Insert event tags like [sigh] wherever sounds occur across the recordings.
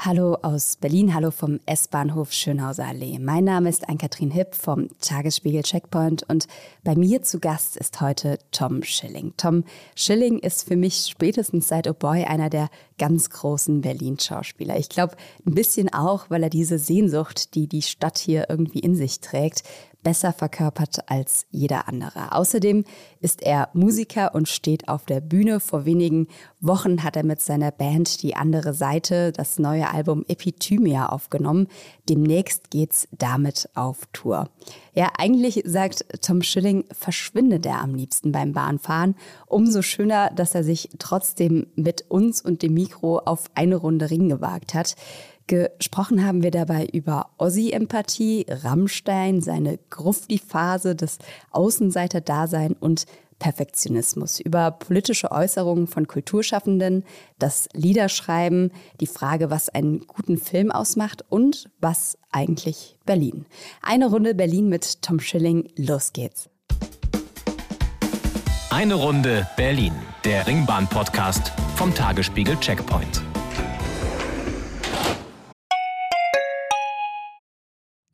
Hallo aus Berlin, hallo vom S-Bahnhof Schönhauser Allee. Mein Name ist Ann-Kathrin Hipp vom Tagesspiegel Checkpoint und bei mir zu Gast ist heute Tom Schilling. Tom Schilling ist für mich spätestens seit Oh Boy einer der ganz großen Berlin-Schauspieler. Ich glaube, ein bisschen auch, weil er diese Sehnsucht, die die Stadt hier irgendwie in sich trägt, besser verkörpert als jeder andere. Außerdem ist er Musiker und steht auf der Bühne. Vor wenigen Wochen hat er mit seiner Band Die andere Seite das neue Album Epithymia aufgenommen. Demnächst geht's damit auf Tour. Ja, eigentlich sagt Tom Schilling, verschwindet er am liebsten beim Bahnfahren. Umso schöner, dass er sich trotzdem mit uns und dem Mikro auf eine Runde Ring gewagt hat. Gesprochen haben wir dabei über Ossi-Empathie, Rammstein, seine Grufti-Phase, das Außenseiter-Dasein und Perfektionismus, über politische Äußerungen von Kulturschaffenden, das Liederschreiben, die Frage, was einen guten Film ausmacht und was eigentlich Berlin. Eine Runde Berlin mit Tom Schilling. Los geht's. Eine Runde Berlin, der Ringbahn-Podcast vom Tagesspiegel Checkpoint.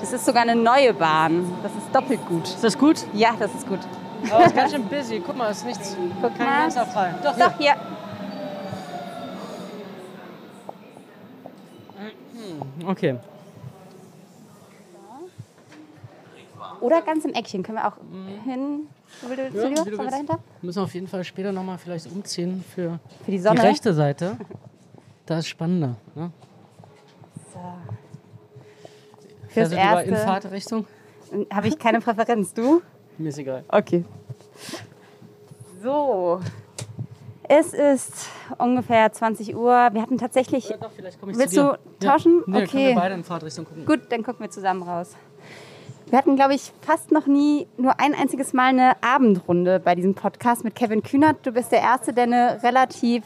Das ist sogar eine neue Bahn. Das ist doppelt gut. Ist das gut? Ja, das ist gut. Aber es ist ganz schön busy. Guck mal, es ist nichts. Guck kein mal. Doch, Doch, hier. Okay. Oder ganz im Eckchen. Können wir auch hin? Ja, wir dahinter? Müssen wir auf jeden Fall später nochmal vielleicht umziehen für Für die Sonne. die rechte Seite. Das ist spannender. Ne? Fürs Fährst lieber in Erste Fahrtrichtung? habe ich keine Präferenz. Du? Mir ist egal. Okay. So. Es ist ungefähr 20 Uhr. Wir hatten tatsächlich. Ja, doch, vielleicht komme ich Willst zu dir. du tauschen? Ja. Nee, Okay. können wir beide in Fahrtrichtung gucken. Gut, dann gucken wir zusammen raus. Wir hatten, glaube ich, fast noch nie nur ein einziges Mal eine Abendrunde bei diesem Podcast mit Kevin Kühnert. Du bist der Erste, der eine relativ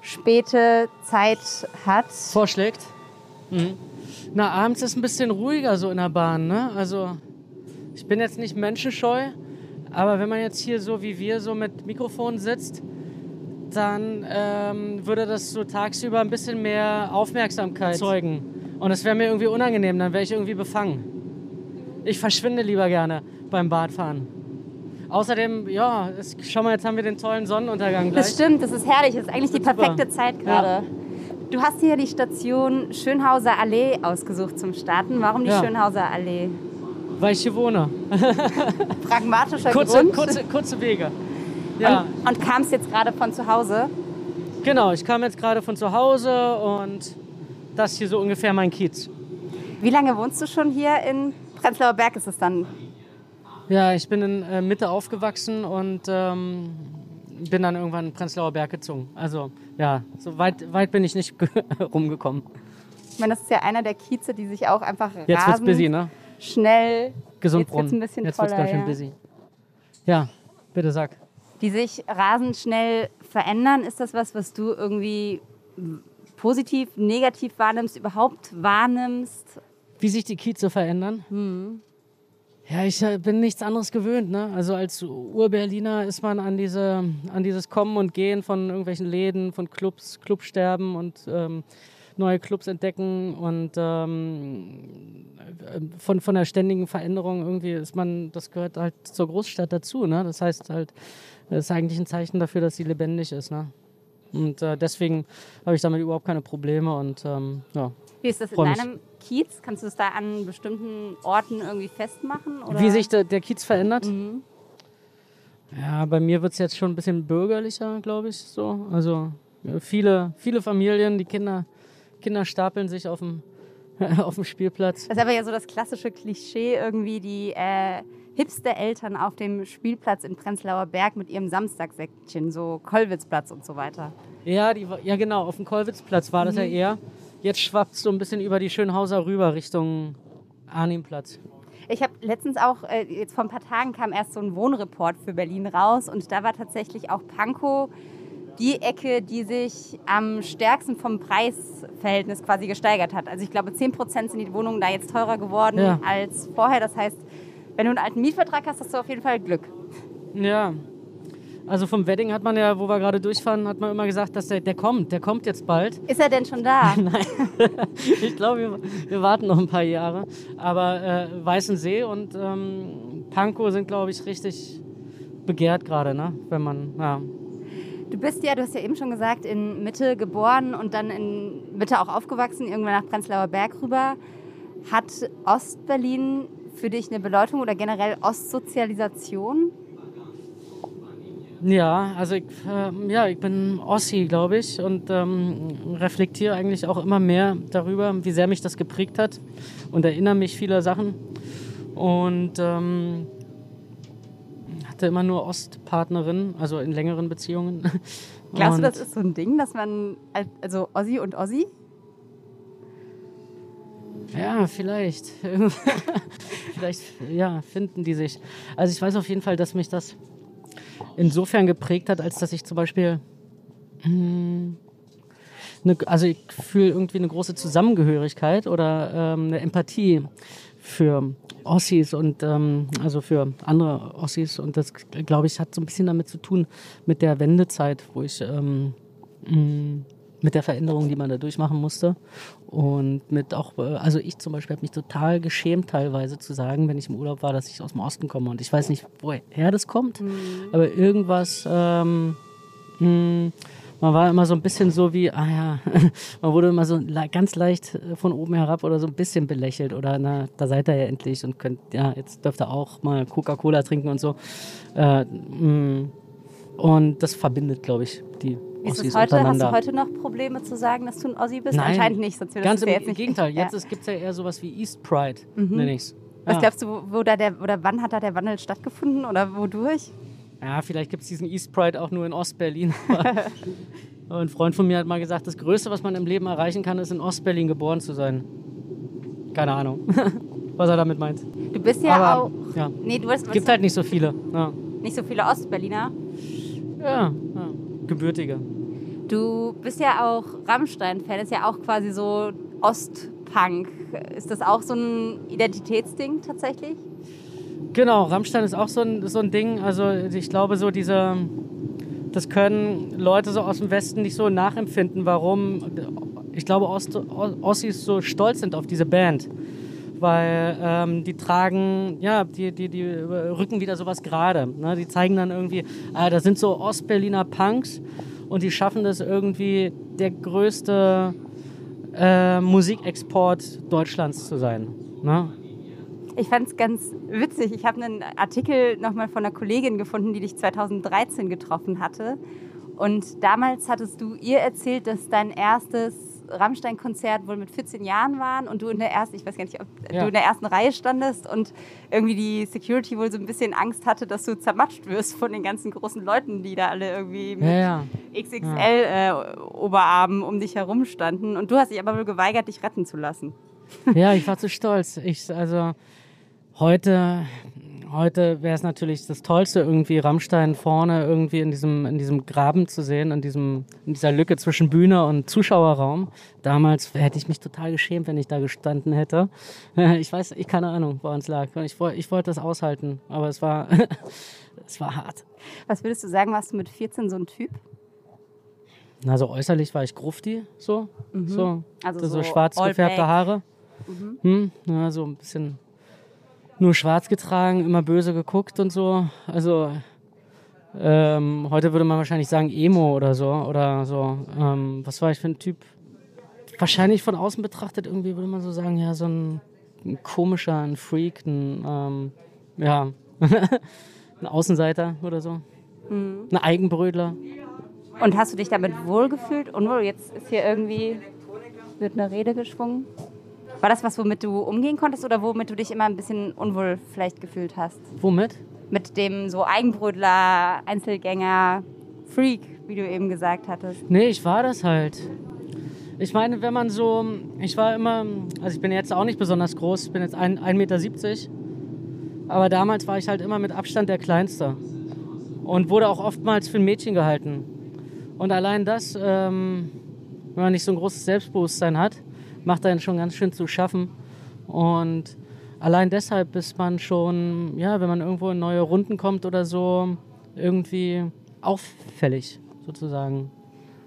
späte Zeit hat. Vorschlägt. Mhm. Na, abends ist ein bisschen ruhiger so in der Bahn. Ne? Also, ich bin jetzt nicht menschenscheu, aber wenn man jetzt hier so wie wir so mit Mikrofon sitzt, dann ähm, würde das so tagsüber ein bisschen mehr Aufmerksamkeit zeugen. Und es wäre mir irgendwie unangenehm, dann wäre ich irgendwie befangen. Ich verschwinde lieber gerne beim Badfahren. Außerdem, ja, es, schau mal, jetzt haben wir den tollen Sonnenuntergang gleich. Das stimmt, das ist herrlich. Das ist eigentlich die Super. perfekte Zeit gerade. Du hast hier die Station Schönhauser Allee ausgesucht zum Starten. Warum die Ja. Schönhauser Allee? Weil ich hier wohne. [laughs] Pragmatischer Kurze, Grund. kurze, kurze Wege. Ja. Und, und kamst jetzt gerade von zu Hause. Genau, ich kam jetzt gerade von zu Hause und das hier so ungefähr mein Kiez. Wie lange wohnst du schon hier in Prenzlauer Berg? Ist es dann? Ja, ich bin in äh, Mitte aufgewachsen und ähm, bin dann irgendwann in Prenzlauer Berg gezogen. Also ja, so weit, weit bin ich nicht [laughs] rumgekommen. Ich meine, das ist ja einer der Kieze, die sich auch einfach Jetzt wird's rasend busy, ne? schnell, Gesundbrunnen. Jetzt wird's ein bisschen Jetzt wird's ganz schön ja. busy. Ja, bitte sag. die sich rasend schnell verändern. Ist das was, was du irgendwie positiv, negativ wahrnimmst, überhaupt wahrnimmst? Wie sich die Kieze verändern? Hm. Ja, ich äh, bin nichts anderes gewöhnt. Ne? Also als Ur-Berliner ist man an, diese, an dieses Kommen und Gehen von irgendwelchen Läden, von Clubs, Clubsterben und ähm, neue Clubs entdecken und ähm, äh, von, von der ständigen Veränderung irgendwie ist man, das gehört halt zur Großstadt dazu. Ne? Das heißt halt, das ist eigentlich ein Zeichen dafür, dass sie lebendig ist. Ne? Und äh, deswegen habe ich damit überhaupt keine Probleme und ähm, ja. Wie ist das in deinem Kiez? Kannst du es da an bestimmten Orten irgendwie festmachen? Oder? Wie sich der, der Kiez verändert? Mhm. Ja, bei mir wird es jetzt schon ein bisschen bürgerlicher, glaube ich. So. Also viele, viele Familien, die Kinder, Kinder stapeln sich auf dem, [laughs] auf dem Spielplatz. Das ist aber ja so das klassische Klischee irgendwie, die äh, Hipster-Eltern auf dem Spielplatz in Prenzlauer Berg mit ihrem Samstagssäckchen, so Kollwitzplatz und so weiter. Ja, die, ja genau, auf dem Kollwitzplatz war das ja eher. Jetzt schwappt es so ein bisschen über die Schönhauser rüber Richtung Arnimplatz. Ich habe letztens auch, äh, jetzt vor ein paar Tagen kam erst so ein Wohnreport für Berlin raus und da war tatsächlich auch Pankow die Ecke, die sich am stärksten vom Preisverhältnis quasi gesteigert hat. Also ich glaube, 10 Prozent sind die Wohnungen da jetzt teurer geworden Ja. als vorher. Das heißt, wenn du einen alten Mietvertrag hast, hast du auf jeden Fall Glück. Ja. Also vom Wedding hat man ja, wo wir gerade durchfahren, hat man immer gesagt, dass der, der kommt, der kommt jetzt bald. Ist er denn schon da? [laughs] [laughs] Ich glaube, wir, wir warten noch ein paar Jahre. Aber äh, Weißensee und ähm, Pankow sind, glaube ich, richtig begehrt gerade, ne? Wenn man, ja. Du bist ja, du hast ja eben schon gesagt, in Mitte geboren und dann in Mitte auch aufgewachsen, irgendwann nach Prenzlauer Berg rüber. Hat Ostberlin für dich eine Bedeutung oder generell Ostsozialisation? Ja, also ich, ähm, ja, ich bin Ossi, glaube ich, und ähm, reflektiere eigentlich auch immer mehr darüber, wie sehr mich das geprägt hat und erinnere mich vieler Sachen. Und ähm, hatte immer nur Ostpartnerinnen, also in längeren Beziehungen. [laughs] Glaubst und du, das ist so ein Ding, dass man, als- also Ossi und Ossi? Ja, vielleicht. [laughs] vielleicht, ja, finden die sich. Also ich weiß auf jeden Fall, dass mich das insofern geprägt hat, als dass ich zum Beispiel, mh, ne, also ich fühle irgendwie eine große Zusammengehörigkeit oder ähm, eine Empathie für Ossis und ähm, also für andere Ossis. Und das glaube ich hat so ein bisschen damit zu tun mit der Wendezeit, wo ich ähm, mh, mit der Veränderung, die man da durchmachen musste. Und mit auch, äh, also ich zum Beispiel habe mich total geschämt teilweise zu sagen, wenn ich im Urlaub war, dass ich aus dem Osten komme. Und ich weiß nicht, woher das kommt, aber irgendwas, ähm, mh, man war immer so ein bisschen so wie, ah ja, [laughs] man wurde immer so ganz leicht äh, von oben herab oder so ein bisschen belächelt oder na, da seid ihr ja endlich und könnt, ja, jetzt dürft ihr auch mal Coca-Cola trinken und so. Äh, mh. und das verbindet, glaube ich, die Wie ist es heute? Hast du heute noch Probleme zu sagen, dass du ein Ossi bist? Nein. Anscheinend nicht, sonst Ganz im ja jetzt nicht. Gegenteil. Ja. Jetzt gibt es ja eher sowas wie East Pride, nenne ich's. Was Ja. glaubst du, wo, da der, oder wann hat da der Wandel stattgefunden oder wodurch? Ja, vielleicht gibt es diesen East Pride auch nur in Ostberlin. [laughs] Ein Freund von mir hat mal gesagt, das Größte, was man im Leben erreichen kann, ist in Ostberlin geboren zu sein. Keine Ahnung, [laughs] was er damit meint. Du bist ja Aber auch. ja, Nee, du bist es gibt halt nicht so viele. Ja, nicht so viele Ostberliner. ja, ja. Gebürtige. Du bist ja auch Rammstein-Fan, ist ja auch quasi so Ostpunk. Ist das auch so ein Identitätsding tatsächlich? Genau, Rammstein ist auch so ein, so ein Ding. Also ich glaube, so diese, das können Leute so aus dem Westen nicht so nachempfinden, warum, ich glaube, Ost, Ossis so stolz sind auf diese Band. Weil ähm, die tragen, ja, die, die, die rücken wieder sowas gerade. Ne? Die zeigen dann irgendwie, ah, das sind so Ostberliner Punks und die schaffen das irgendwie, der größte äh, Musikexport Deutschlands zu sein. Ne? Ich fand es ganz witzig. Ich habe einen Artikel nochmal von einer Kollegin gefunden, die dich 2013 getroffen hatte. Und damals hattest du ihr erzählt, dass dein erstes Rammstein-Konzert wohl mit 14 Jahren war und du in der ersten, ich weiß gar nicht, ob Ja. du in der ersten Reihe standest und irgendwie die Security wohl so ein bisschen Angst hatte, dass du zermatscht wirst von den ganzen großen Leuten, die da alle irgendwie mit Ja, ja. XXL äh, um dich herum standen. Und du hast dich aber wohl geweigert, dich retten zu lassen. Ja, ich war zu stolz. Ich, also heute, heute wäre es natürlich das Tollste, irgendwie Rammstein vorne irgendwie in diesem, in diesem Graben zu sehen, in, diesem, in dieser Lücke zwischen Bühne und Zuschauerraum. Damals hätte ich mich total geschämt, wenn ich da gestanden hätte. [laughs] Ich weiß, ich keine Ahnung, woran es lag. Ich, ich wollte das aushalten, aber es war, [laughs] es war hart. Was würdest du sagen, warst du mit 14 so ein Typ? Also äußerlich war ich Grufti, so, so, Also so, so schwarz gefärbte. Haare, hm, ja, so ein bisschen nur schwarz getragen, immer böse geguckt und so. Also ähm, heute würde man wahrscheinlich sagen Emo oder so oder so. Ähm, was war ich für ein Typ? Wahrscheinlich von außen betrachtet irgendwie würde man so sagen, ja so ein, ein komischer, ein Freak, ein ähm, ja [laughs] ein Außenseiter oder so, ein Eigenbrödler. Und hast du dich damit wohlgefühlt? Unwohl? Jetzt ist hier irgendwie wird eine Rede geschwungen. War das was, womit du umgehen konntest oder womit du dich immer ein bisschen unwohl vielleicht gefühlt hast? Womit? Mit dem so Eigenbrötler, Einzelgänger, Freak, wie du eben gesagt hattest. Nee, ich war das halt. Ich meine, wenn man so, ich war immer, also ich bin jetzt auch nicht besonders groß, ich bin jetzt 1,70 Meter, aber damals war ich halt immer mit Abstand der Kleinste und wurde auch oftmals für ein Mädchen gehalten. Und allein das, ähm, wenn man nicht so ein großes Selbstbewusstsein hat, macht einen schon ganz schön zu schaffen. Und allein deshalb ist man schon, ja, wenn man irgendwo in neue Runden kommt oder so, irgendwie auffällig sozusagen.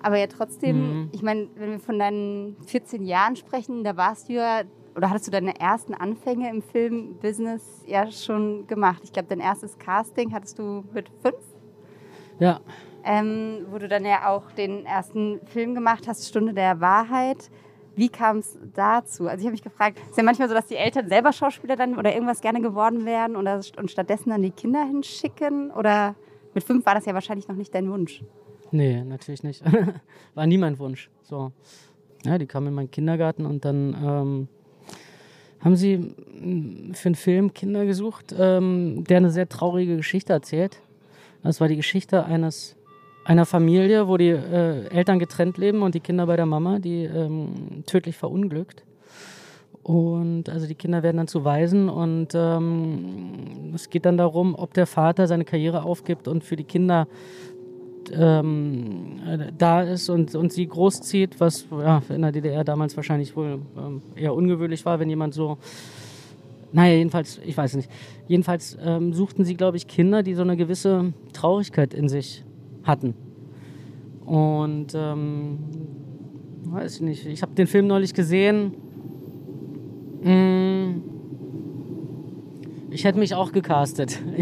Aber ja trotzdem, mhm. ich meine, wenn wir von deinen 14 Jahren sprechen, da warst du ja, oder hattest du deine ersten Anfänge im Filmbusiness ja schon gemacht. Ich glaube, dein erstes Casting hattest du mit fünf? Ja. Ähm, wo du dann ja auch den ersten Film gemacht hast, Stunde der Wahrheit. Wie kam es dazu? Also ich habe mich gefragt, ist ja manchmal so, dass die Eltern selber Schauspieler dann oder irgendwas gerne geworden wären oder, und stattdessen dann die Kinder hinschicken? Oder mit fünf war das ja wahrscheinlich noch nicht dein Wunsch. Nee, natürlich nicht. [laughs] War nie mein Wunsch. So. Ja, die kamen in meinen Kindergarten und dann ähm, haben sie mm, für einen Film Kinder gesucht, ähm, der eine sehr traurige Geschichte erzählt. Das war die Geschichte eines einer Familie, wo die äh, Eltern getrennt leben und die Kinder bei der Mama, die ähm, tödlich verunglückt. Und also die Kinder werden dann zu Waisen und ähm, es geht dann darum, ob der Vater seine Karriere aufgibt und für die Kinder ähm, da ist und, und sie großzieht, was ja, in der DDR damals wahrscheinlich wohl ähm, eher ungewöhnlich war, wenn jemand so. Naja, jedenfalls, ich weiß nicht. Jedenfalls ähm, suchten sie, glaube ich, Kinder, die so eine gewisse Traurigkeit in sich hatten. Und ähm, weiß ich nicht, ich habe den Film neulich gesehen. Mm, ich hätte mich auch gecastet. [laughs]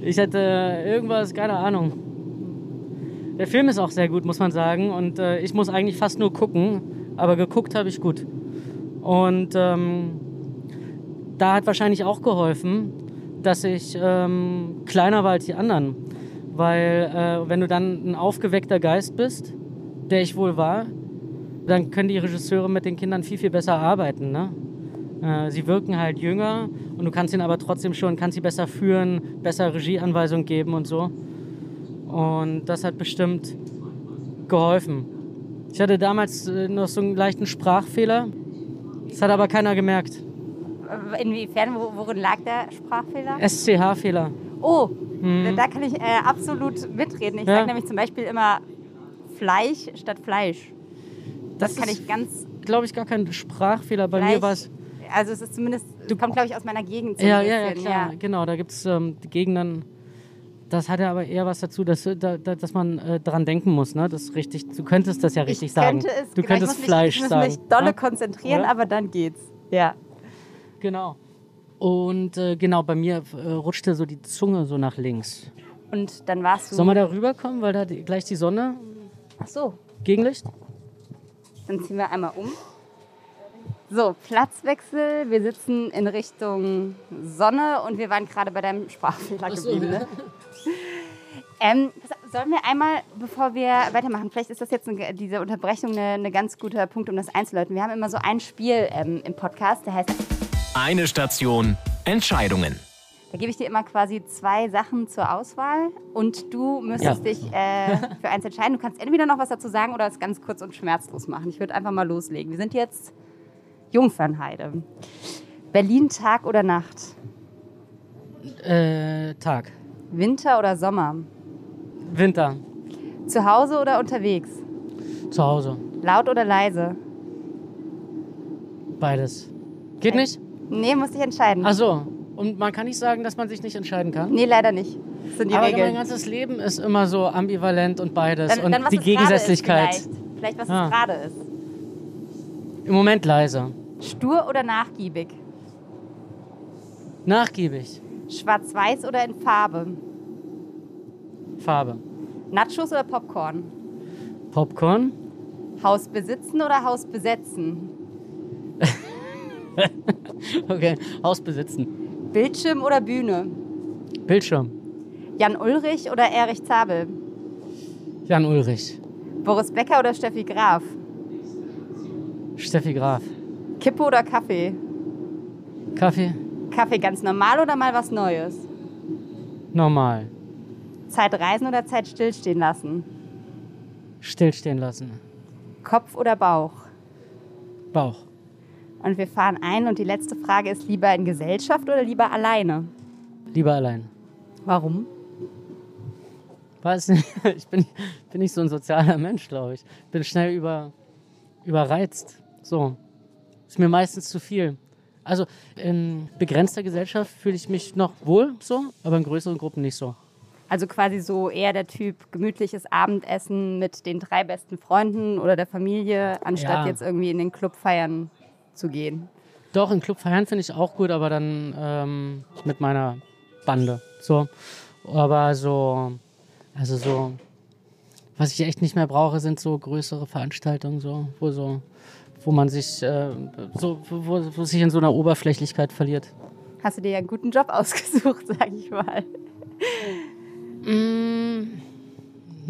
Ich, hätte irgendwas, keine Ahnung. Der Film ist auch sehr gut, muss man sagen. Und äh, ich muss eigentlich fast nur gucken, aber geguckt habe ich gut. Und ähm, da hat wahrscheinlich auch geholfen, dass ich ähm, kleiner war als die anderen. Weil äh, wenn du dann ein aufgeweckter Geist bist, der ich wohl war, dann können die Regisseure mit den Kindern viel, viel besser arbeiten. Ne? Äh, sie wirken halt jünger und du kannst ihnen aber trotzdem schon, kannst sie besser führen, besser Regieanweisungen geben und so. Und das hat bestimmt geholfen. Ich hatte damals äh, noch so einen leichten Sprachfehler. Das hat aber keiner gemerkt. Inwiefern? Worin lag der Sprachfehler? SCH-Fehler. Oh, mhm. da kann ich äh, absolut mitreden. Ich ja. sage nämlich zum Beispiel immer Fleisch statt Fleisch. Das, das kann ich ganz. Glaube ich, gar kein Sprachfehler. Bei Fleisch, mir war es. Also, es ist zumindest. Du kommt, glaube ich, aus meiner Gegend. Ja, ja, ja, klar. Ja. Genau, da gibt es ähm, Gegenden das hat ja aber eher was dazu, dass, dass man äh, dran denken muss, ne? Das richtig, du könntest das ja richtig ich sagen. Es, du genau, könntest Fleisch mich, ich sagen. Ich muss mich dolle ja? konzentrieren, Oder? aber dann geht's. Ja. Genau. Und äh, genau, bei mir äh, rutschte so die Zunge so nach links. Und dann warst du. Sollen wir da rüberkommen, weil da die, gleich die Sonne. Ach so. Gegenlicht? Dann ziehen wir einmal um. So, Platzwechsel. Wir sitzen in Richtung Sonne und wir waren gerade bei deinem Sprachfehler so, geblieben. Ne? [laughs] ähm, sollen wir einmal, bevor wir weitermachen, vielleicht ist das jetzt eine, diese Unterbrechung ein ganz guter Punkt, um das einzuleiten. Wir haben immer so ein Spiel ähm, im Podcast, der heißt Eine Station Entscheidungen. Da gebe ich dir immer quasi zwei Sachen zur Auswahl und du müsstest ja. dich äh, für eins entscheiden. Du kannst entweder noch was dazu sagen oder es ganz kurz und schmerzlos machen. Ich würde einfach mal loslegen. Wir sind jetzt Jungfernheide. Berlin Tag oder Nacht? Äh, Tag. Winter oder Sommer? Winter. Zu Hause oder unterwegs? Zu Hause. Laut oder leise? Beides. Geht äh, nicht? Nee, muss ich entscheiden. Ach so. Und man kann nicht sagen, dass man sich nicht entscheiden kann? Nee, leider nicht. Das sind die Aber Regeln. mein ganzes Leben ist immer so ambivalent und beides. Dann, und dann, die Gegensätzlichkeit. Vielleicht. vielleicht was ja. es gerade ist. Im Moment leise. Stur oder nachgiebig? Nachgiebig. Schwarz-Weiß oder in Farbe? Farbe. Nachos oder Popcorn? Popcorn. Haus besitzen oder Haus besetzen? [laughs] [laughs] okay, Haus besitzen. Bildschirm oder Bühne? Bildschirm. Jan Ulrich oder Erich Zabel? Jan Ulrich. Boris Becker oder Steffi Graf? Steffi Graf. Kippe oder Kaffee? Kaffee? Kaffee ganz normal oder mal was Neues? Normal. Zeit reisen oder Zeit stillstehen lassen? Stillstehen lassen. Kopf oder Bauch? Bauch. Und wir fahren ein und die letzte Frage ist lieber in Gesellschaft oder lieber alleine? Lieber allein. Warum? Weiß nicht. [laughs] Ich bin, bin nicht so ein sozialer Mensch, glaube ich. Bin schnell über, überreizt. So. Ist mir meistens zu viel. Also in begrenzter Gesellschaft fühle ich mich noch wohl so, aber in größeren Gruppen nicht so. Also quasi so eher der Typ gemütliches Abendessen mit den drei besten Freunden oder der Familie, anstatt Ja. jetzt irgendwie in den Club feiern zu gehen. Doch, in Club feiern finde ich auch gut, aber dann ähm, mit meiner Bande. So. Aber so, also so, was ich echt nicht mehr brauche, sind so größere Veranstaltungen, so, wo so, wo man sich, äh, so, wo, wo sich in so einer Oberflächlichkeit verliert. Hast du dir ja einen guten Job [laughs] ausgesucht, sag ich mal.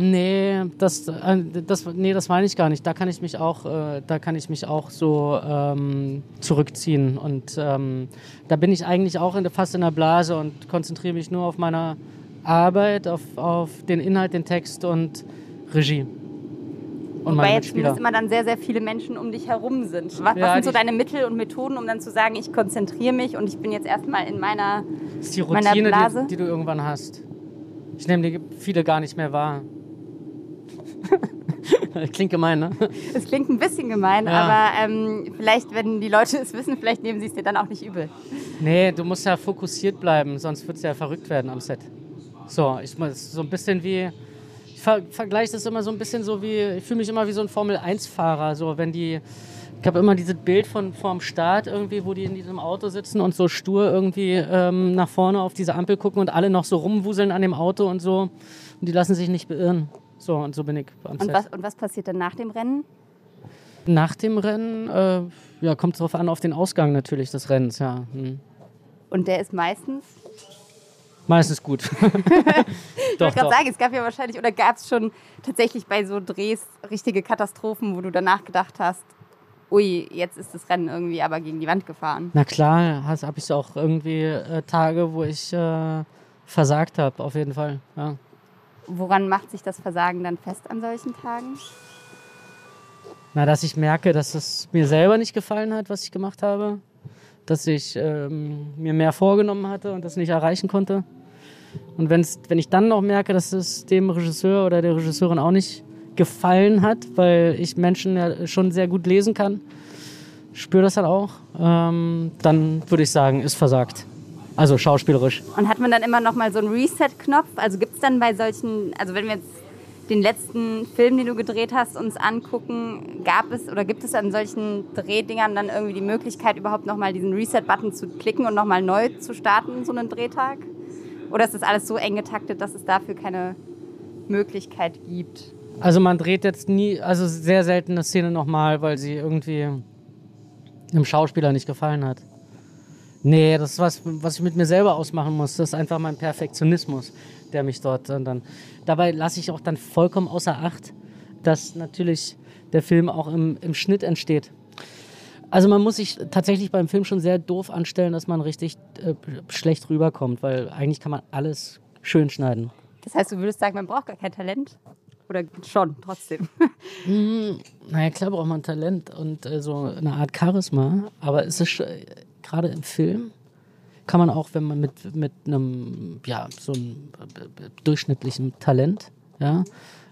Nee, das, äh, das, nee, das meine ich gar nicht. Da kann ich mich auch, äh, da kann ich mich auch so ähm, zurückziehen. Und ähm, da bin ich eigentlich auch in, der- fast in der Blase und konzentriere mich nur auf meine Arbeit, auf, auf den Inhalt, den Text und Regie. Und Wobei jetzt zumindest immer dann sehr, sehr viele Menschen um dich herum sind. Was, Ja, was sind so deine Mittel und Methoden, um dann zu sagen, ich konzentriere mich und ich bin jetzt erstmal in meiner... Das ist die meiner Routine, Blase? die, die du irgendwann hast. Ich nehme die viele gar nicht mehr wahr. [laughs] Klingt gemein, ne? Es klingt ein bisschen gemein, Ja. aber ähm, vielleicht, wenn die Leute es wissen, vielleicht nehmen sie es dir dann auch nicht übel. Nee, du musst ja fokussiert bleiben, sonst wird es ja verrückt werden am Set. So, ich muss so ein bisschen wie. Ich ver vergleiche das immer so ein bisschen so wie. Ich fühle mich immer wie so ein Formel-1-Fahrer. So, wenn die. Ich habe immer dieses Bild von vorm Start irgendwie, wo die in diesem Auto sitzen und so stur irgendwie ähm, nach vorne auf diese Ampel gucken und alle noch so rumwuseln an dem Auto und so. Und die lassen sich nicht beirren. So, und so bin ich am Und was, und was passiert dann nach dem Rennen? Nach dem Rennen, äh, ja, kommt es drauf an, auf den Ausgang natürlich des Rennens, ja. Hm. Und der ist meistens... Meistens gut. [laughs] Ich wollte [laughs] gerade sagen, es gab ja wahrscheinlich, oder gab es schon tatsächlich bei so Drehs richtige Katastrophen, wo du danach gedacht hast, ui, jetzt ist das Rennen irgendwie aber gegen die Wand gefahren. Na klar, habe ich auch irgendwie äh, Tage, wo ich äh, versagt habe, auf jeden Fall. Ja. Woran macht sich das Versagen dann fest an solchen Tagen? Na, dass ich merke, dass es mir selber nicht gefallen hat, was ich gemacht habe. Dass ich ähm, mir mehr vorgenommen hatte und das nicht erreichen konnte. Und wenn's, wenn ich dann noch merke, dass es dem Regisseur oder der Regisseurin auch nicht gefallen hat, weil ich Menschen ja schon sehr gut lesen kann, spüre das dann auch, ähm, dann würde ich sagen, ist versagt. Also schauspielerisch. Und hat man dann immer noch mal so einen Reset-Knopf? Also gibt es dann bei solchen, also wenn wir jetzt den letzten Film, den du gedreht hast, uns angucken, gab es oder gibt es an solchen Drehdingern dann irgendwie die Möglichkeit, überhaupt noch mal diesen Reset-Button zu klicken und noch mal neu zu starten, so einen Drehtag? Oder ist das alles so eng getaktet, dass es dafür keine Möglichkeit gibt? Also man dreht jetzt nie, also sehr selten eine Szene nochmal, weil sie irgendwie einem Schauspieler nicht gefallen hat. Nee, das ist was, was ich mit mir selber ausmachen muss. Das ist einfach mein Perfektionismus, der mich dort dann. dabei lasse ich auch dann vollkommen außer Acht, dass natürlich der Film auch im, im Schnitt entsteht. Also man muss sich tatsächlich beim Film schon sehr doof anstellen, dass man richtig äh, schlecht rüberkommt, weil eigentlich kann man alles schön schneiden. Das heißt, du würdest sagen, man braucht gar kein Talent? Oder schon, trotzdem? [laughs] Naja, klar braucht man Talent und äh, so eine Art Charisma, aber es ist gerade im Film kann man auch, wenn man mit, mit einem, ja, so einem äh, äh, durchschnittlichen Talent, ja,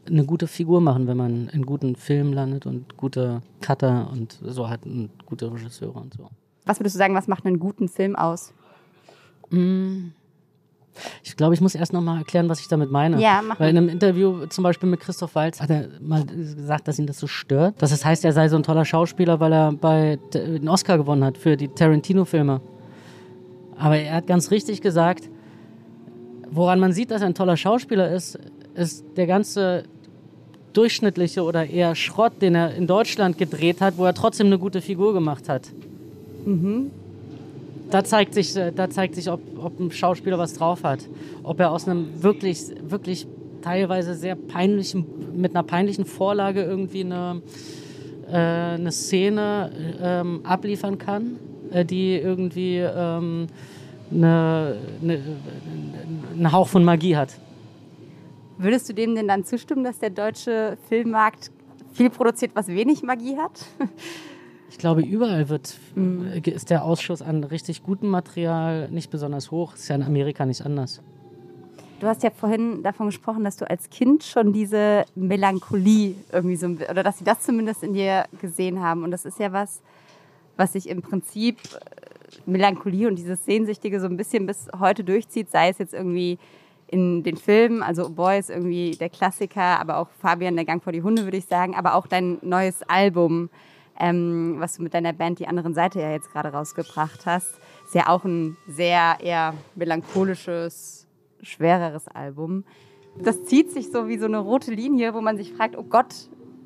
eine gute Figur machen, wenn man in guten Filmen landet und gute Cutter und so hat und gute Regisseure und so. Was würdest du sagen, was macht einen guten Film aus? Ich glaube, ich muss erst noch mal erklären, was ich damit meine. Ja, mach Weil in einem Interview zum Beispiel mit Christoph Waltz hat er mal gesagt, dass ihn das so stört. Dass es heißt, er sei so ein toller Schauspieler, weil er bei den Oscar gewonnen hat für die Tarantino-Filme. Aber er hat ganz richtig gesagt, woran man sieht, dass er ein toller Schauspieler ist, ist der ganze durchschnittliche oder eher Schrott, den er in Deutschland gedreht hat, wo er trotzdem eine gute Figur gemacht hat. Da zeigt sich, äh, da zeigt sich ob, ob ein Schauspieler was drauf hat. Ob er aus einem wirklich, wirklich teilweise sehr peinlichen, mit einer peinlichen Vorlage irgendwie eine, äh, eine Szene ähm, abliefern kann, äh, die irgendwie ähm, eine, eine, einen Hauch von Magie hat. Würdest du dem denn dann zustimmen, dass der deutsche Filmmarkt viel produziert, was wenig Magie hat? [laughs] Ich glaube, überall wird, mhm. ist der Ausschuss an richtig gutem Material nicht besonders hoch. Ist ja in Amerika nicht anders. Du hast ja vorhin davon gesprochen, dass du als Kind schon diese Melancholie irgendwie so, oder dass sie das zumindest in dir gesehen haben. Und das ist ja was, was sich im Prinzip äh, Melancholie und dieses Sehnsüchtige so ein bisschen bis heute durchzieht, sei es jetzt irgendwie in den Filmen, also Boys irgendwie der Klassiker, aber auch Fabian, der Gang vor die Hunde, würde ich sagen, aber auch dein neues Album, ähm, was du mit deiner Band Die anderen Seite ja jetzt gerade rausgebracht hast, ist ja auch ein sehr eher melancholisches schwereres Album. Das zieht sich so wie so eine rote Linie, wo man sich fragt, oh Gott,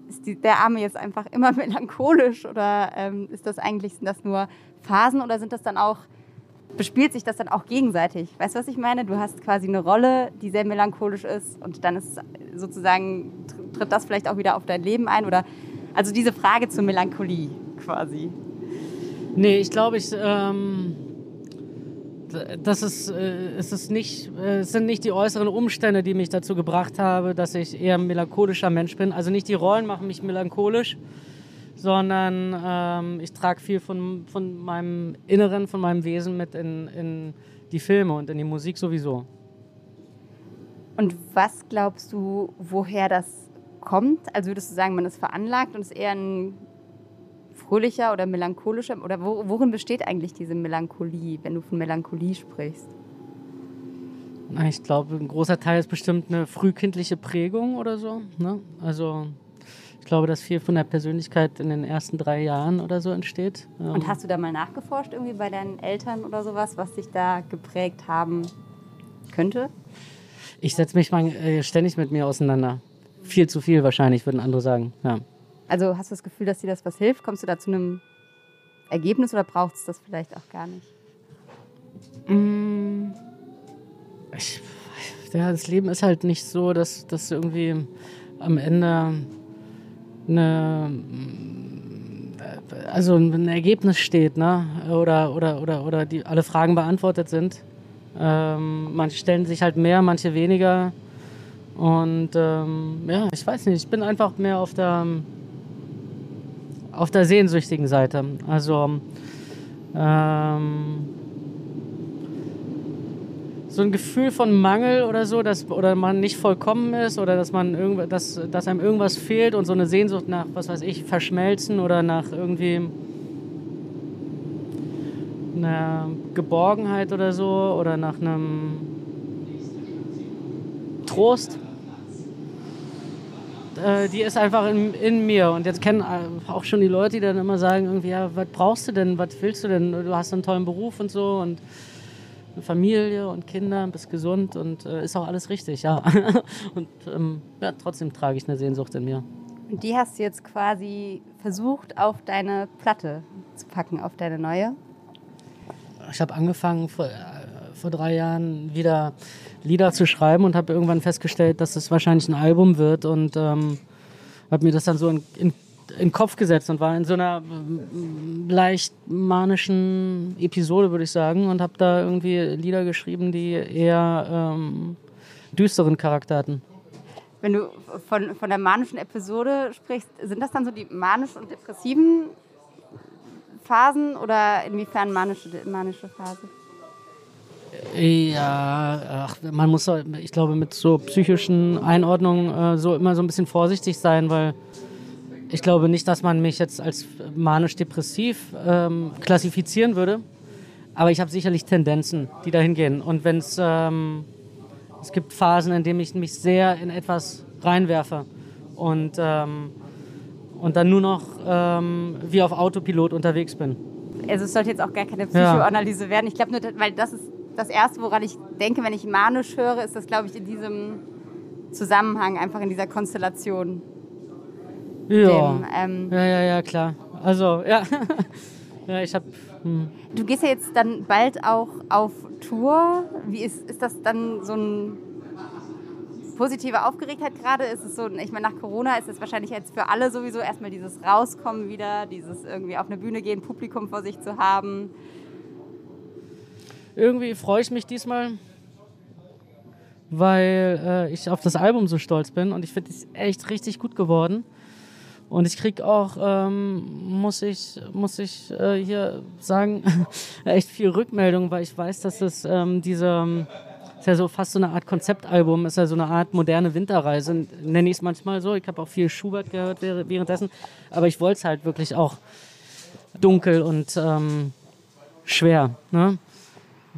ist die, der Arme jetzt einfach [laughs] immer melancholisch oder ähm, ist das eigentlich, sind das nur Phasen oder sind das dann auch, bespielt sich das dann auch gegenseitig? Weißt du, was ich meine? Du hast quasi eine Rolle, die sehr melancholisch ist und dann ist sozusagen, tritt das vielleicht auch wieder auf dein Leben ein oder, also diese Frage zur Melancholie quasi. Nee, ich glaube, ich, ähm das ist, äh, es, ist nicht, äh, es sind nicht die äußeren Umstände, die mich dazu gebracht haben, dass ich eher ein melancholischer Mensch bin. Also nicht die Rollen machen mich melancholisch, sondern ähm, ich trage viel von, von meinem Inneren, von meinem Wesen mit in, in die Filme und in die Musik sowieso. Und was glaubst du, woher das kommt? Also würdest du sagen, man ist veranlagt und ist eher ein fröhlicher oder melancholischer? Oder worin besteht eigentlich diese Melancholie, wenn du von Melancholie sprichst? Ich glaube, ein großer Teil ist bestimmt eine frühkindliche Prägung oder so. Ne? Also ich glaube, dass viel von der Persönlichkeit in den ersten drei Jahren oder so entsteht. Und hast du da mal nachgeforscht, irgendwie bei deinen Eltern oder sowas, was sich da geprägt haben könnte? Ich setze mich mal äh, ständig mit mir auseinander. Viel zu viel wahrscheinlich, würden andere sagen. Ja. Also hast du das Gefühl, dass dir das was hilft? Kommst du da zu einem Ergebnis oder braucht es das vielleicht auch gar nicht? Mm. Ich, ja, das Leben ist halt nicht so, dass, dass irgendwie am Ende eine, also ein Ergebnis steht, ne? Oder, oder, oder, oder die, alle Fragen beantwortet sind. Ähm, manche stellen sich halt mehr, manche weniger. Und ähm, ja, ich weiß nicht, ich bin einfach mehr auf der auf der sehnsüchtigen Seite. Also ähm, so ein Gefühl von Mangel oder so, dass oder man nicht vollkommen ist oder dass man dass, dass einem irgendwas fehlt und so eine Sehnsucht nach, was weiß ich, Verschmelzen oder nach irgendwie einer Geborgenheit oder so oder nach einem Trost äh, die ist einfach in, in, mir. Und jetzt kennen äh, auch schon die Leute, die dann immer sagen, irgendwie, ja, was brauchst du denn, was willst du denn? Du hast einen tollen Beruf und so und eine Familie und Kinder, bist gesund und äh, ist auch alles richtig, ja. [laughs] und ähm, ja, trotzdem trage ich eine Sehnsucht in mir. Und die hast du jetzt quasi versucht, auf deine Platte zu packen, auf deine neue? Ich habe angefangen vor, drei Jahren wieder Lieder zu schreiben und habe irgendwann festgestellt, dass es wahrscheinlich ein Album wird und ähm, habe mir das dann so in, in, in, den Kopf gesetzt und war in so einer äh, leicht manischen Episode, würde ich sagen, und habe da irgendwie Lieder geschrieben, die eher ähm, düsteren Charakter hatten. Wenn du von, von der manischen Episode sprichst, sind das dann so die manischen und depressiven Phasen oder inwiefern manische, manische Phase? Ja, ach, man muss, ich glaube, mit so psychischen Einordnungen äh, so immer so ein bisschen vorsichtig sein, weil ich glaube nicht, dass man mich jetzt als manisch-depressiv ähm, klassifizieren würde. Aber ich habe sicherlich Tendenzen, die dahin gehen. Und wenn es ähm, es gibt Phasen, in denen ich mich sehr in etwas reinwerfe und ähm, und dann nur noch ähm, wie auf Autopilot unterwegs bin. Also es sollte jetzt auch gar keine Psychoanalyse ja. werden. Ich glaube nur, weil das ist das Erste, woran ich denke, wenn ich manisch höre, ist das, glaube ich, in diesem Zusammenhang, einfach in dieser Konstellation. Ja, dem, ähm, ja, ja, ja, klar. Also, ja. [laughs] ja, ich habe... Hm. Du gehst ja jetzt dann bald auch auf Tour. Wie ist, ist das dann so ein positive Aufgeregtheit gerade? Ist es so, ich meine, nach Corona ist es wahrscheinlich jetzt für alle sowieso erstmal dieses Rauskommen wieder, dieses irgendwie auf eine Bühne gehen, Publikum vor sich zu haben. Irgendwie freue ich mich diesmal, weil äh, ich auf das Album so stolz bin und ich finde es echt richtig gut geworden. Und ich krieg auch, ähm, muss ich, muss ich äh, hier sagen, [laughs] echt viel Rückmeldung, weil ich weiß, dass es ähm, diese, ist ja so fast so eine Art Konzeptalbum, ist ja so eine Art moderne Winterreise, nenne ich es manchmal so. Ich habe auch viel Schubert gehört währenddessen, aber ich wollte es halt wirklich auch dunkel und ähm, schwer, ne?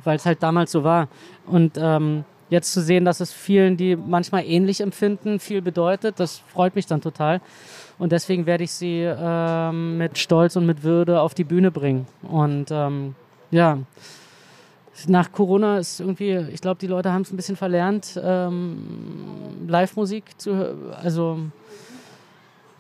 Weil es halt damals so war. Und ähm, jetzt zu sehen, dass es vielen, die manchmal ähnlich empfinden, viel bedeutet, das freut mich dann total. Und deswegen werde ich sie ähm, mit Stolz und mit Würde auf die Bühne bringen. Und ähm, ja, nach Corona ist irgendwie, ich glaube, die Leute haben es ein bisschen verlernt, ähm, Live-Musik zu hören. Also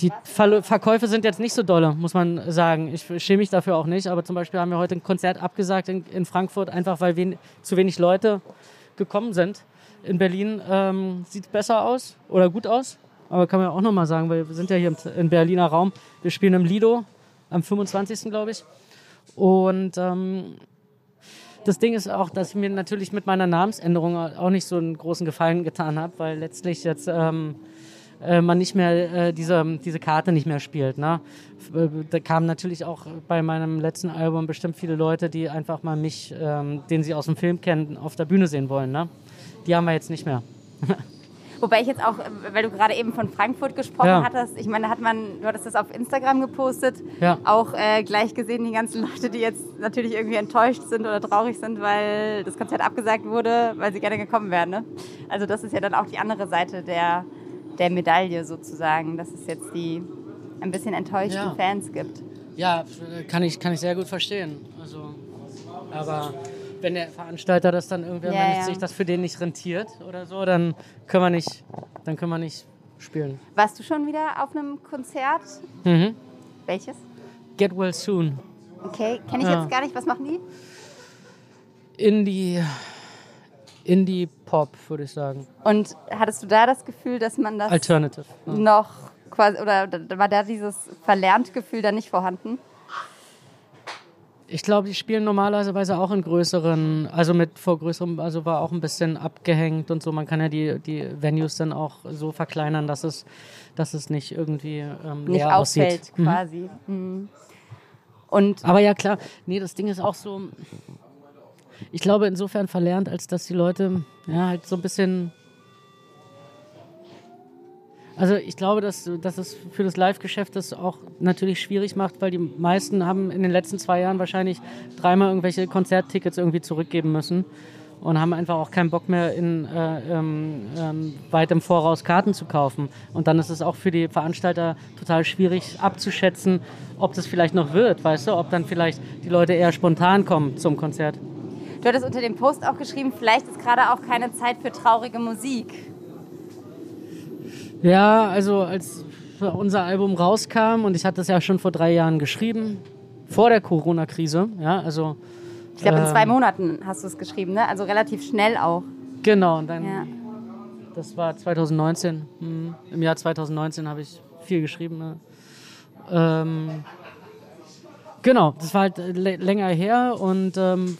die Ver Verkäufe sind jetzt nicht so dolle, muss man sagen. Ich schäme mich dafür auch nicht, aber zum Beispiel haben wir heute ein Konzert abgesagt in, in Frankfurt, einfach weil wen zu wenig Leute gekommen sind. In Berlin ähm, sieht es besser aus oder gut aus. Aber kann man ja auch nochmal sagen, weil wir sind ja hier im, Berliner Raum. Wir spielen im Lido am 25. glaube ich. Und ähm, das Ding ist auch, dass ich mir natürlich mit meiner Namensänderung auch nicht so einen großen Gefallen getan habe, weil letztlich jetzt ähm, äh, man nicht mehr äh, diese, diese Karte nicht mehr spielt. Ne? Äh, da kamen natürlich auch bei meinem letzten Album bestimmt viele Leute, die einfach mal mich, ähm, den sie aus dem Film kennen, auf der Bühne sehen wollen. Ne? Die haben wir jetzt nicht mehr. [laughs] Wobei ich jetzt auch, weil du gerade eben von Frankfurt gesprochen ja. hattest, ich meine, hat man, du hattest das auf Instagram gepostet, ja. auch äh, gleich gesehen, die ganzen [laughs] Leute, die jetzt natürlich irgendwie enttäuscht sind oder traurig sind, weil das Konzert abgesagt wurde, weil sie gerne gekommen wären. Ne? Also das ist ja dann auch die andere Seite der, der Medaille sozusagen, dass es jetzt die ein bisschen enttäuschten ja. Fans gibt. Ja, kann ich, kann ich sehr gut verstehen. Also, aber wenn der Veranstalter das dann irgendwie, ja, wenn ja. sich das für den nicht rentiert oder so, dann können wir nicht, dann können wir nicht spielen. Warst du schon wieder auf einem Konzert? Mhm. Welches? Get Well Soon. Okay, kenne ich ja. jetzt gar nicht. Was machen die? Indie, Indie Pop, würde ich sagen. Und hattest du da das Gefühl, dass man das Alternative ja. noch quasi oder war da dieses verlernt Gefühl dann nicht vorhanden? Ich glaube, die spielen normalerweise auch in größeren, also mit vor größerem, also war auch ein bisschen abgehängt und so. Man kann ja die, die Venues dann auch so verkleinern, dass es, dass es nicht irgendwie ähm, nicht auffällt aussieht. Mhm. quasi. Mhm. Und Aber ja klar, nee, das Ding ist auch so, ich glaube insofern verlernt, als dass die Leute ja halt so ein bisschen also ich glaube, dass, dass es für das Live-Geschäft das auch natürlich schwierig macht, weil die meisten haben in den letzten zwei Jahren wahrscheinlich dreimal irgendwelche Konzerttickets irgendwie zurückgeben müssen und haben einfach auch keinen Bock mehr in äh, ähm, ähm, weit im Voraus Karten zu kaufen. Und dann ist es auch für die Veranstalter total schwierig abzuschätzen, ob das vielleicht noch wird, weißt du, ob dann vielleicht die Leute eher spontan kommen zum Konzert. Du hattest unter dem Post auch geschrieben, vielleicht ist gerade auch keine Zeit für traurige Musik. Ja, also als unser Album rauskam und ich hatte es ja schon vor drei Jahren geschrieben, vor der Corona-Krise, ja, also. Ich glaube, in zwei ähm, Monaten hast du es geschrieben, ne? Also relativ schnell auch. Genau, und dann, ja. das war 2019. Hm, Im Jahr 2019 habe ich viel geschrieben. Ne? Ähm, genau, das war halt länger her und ähm,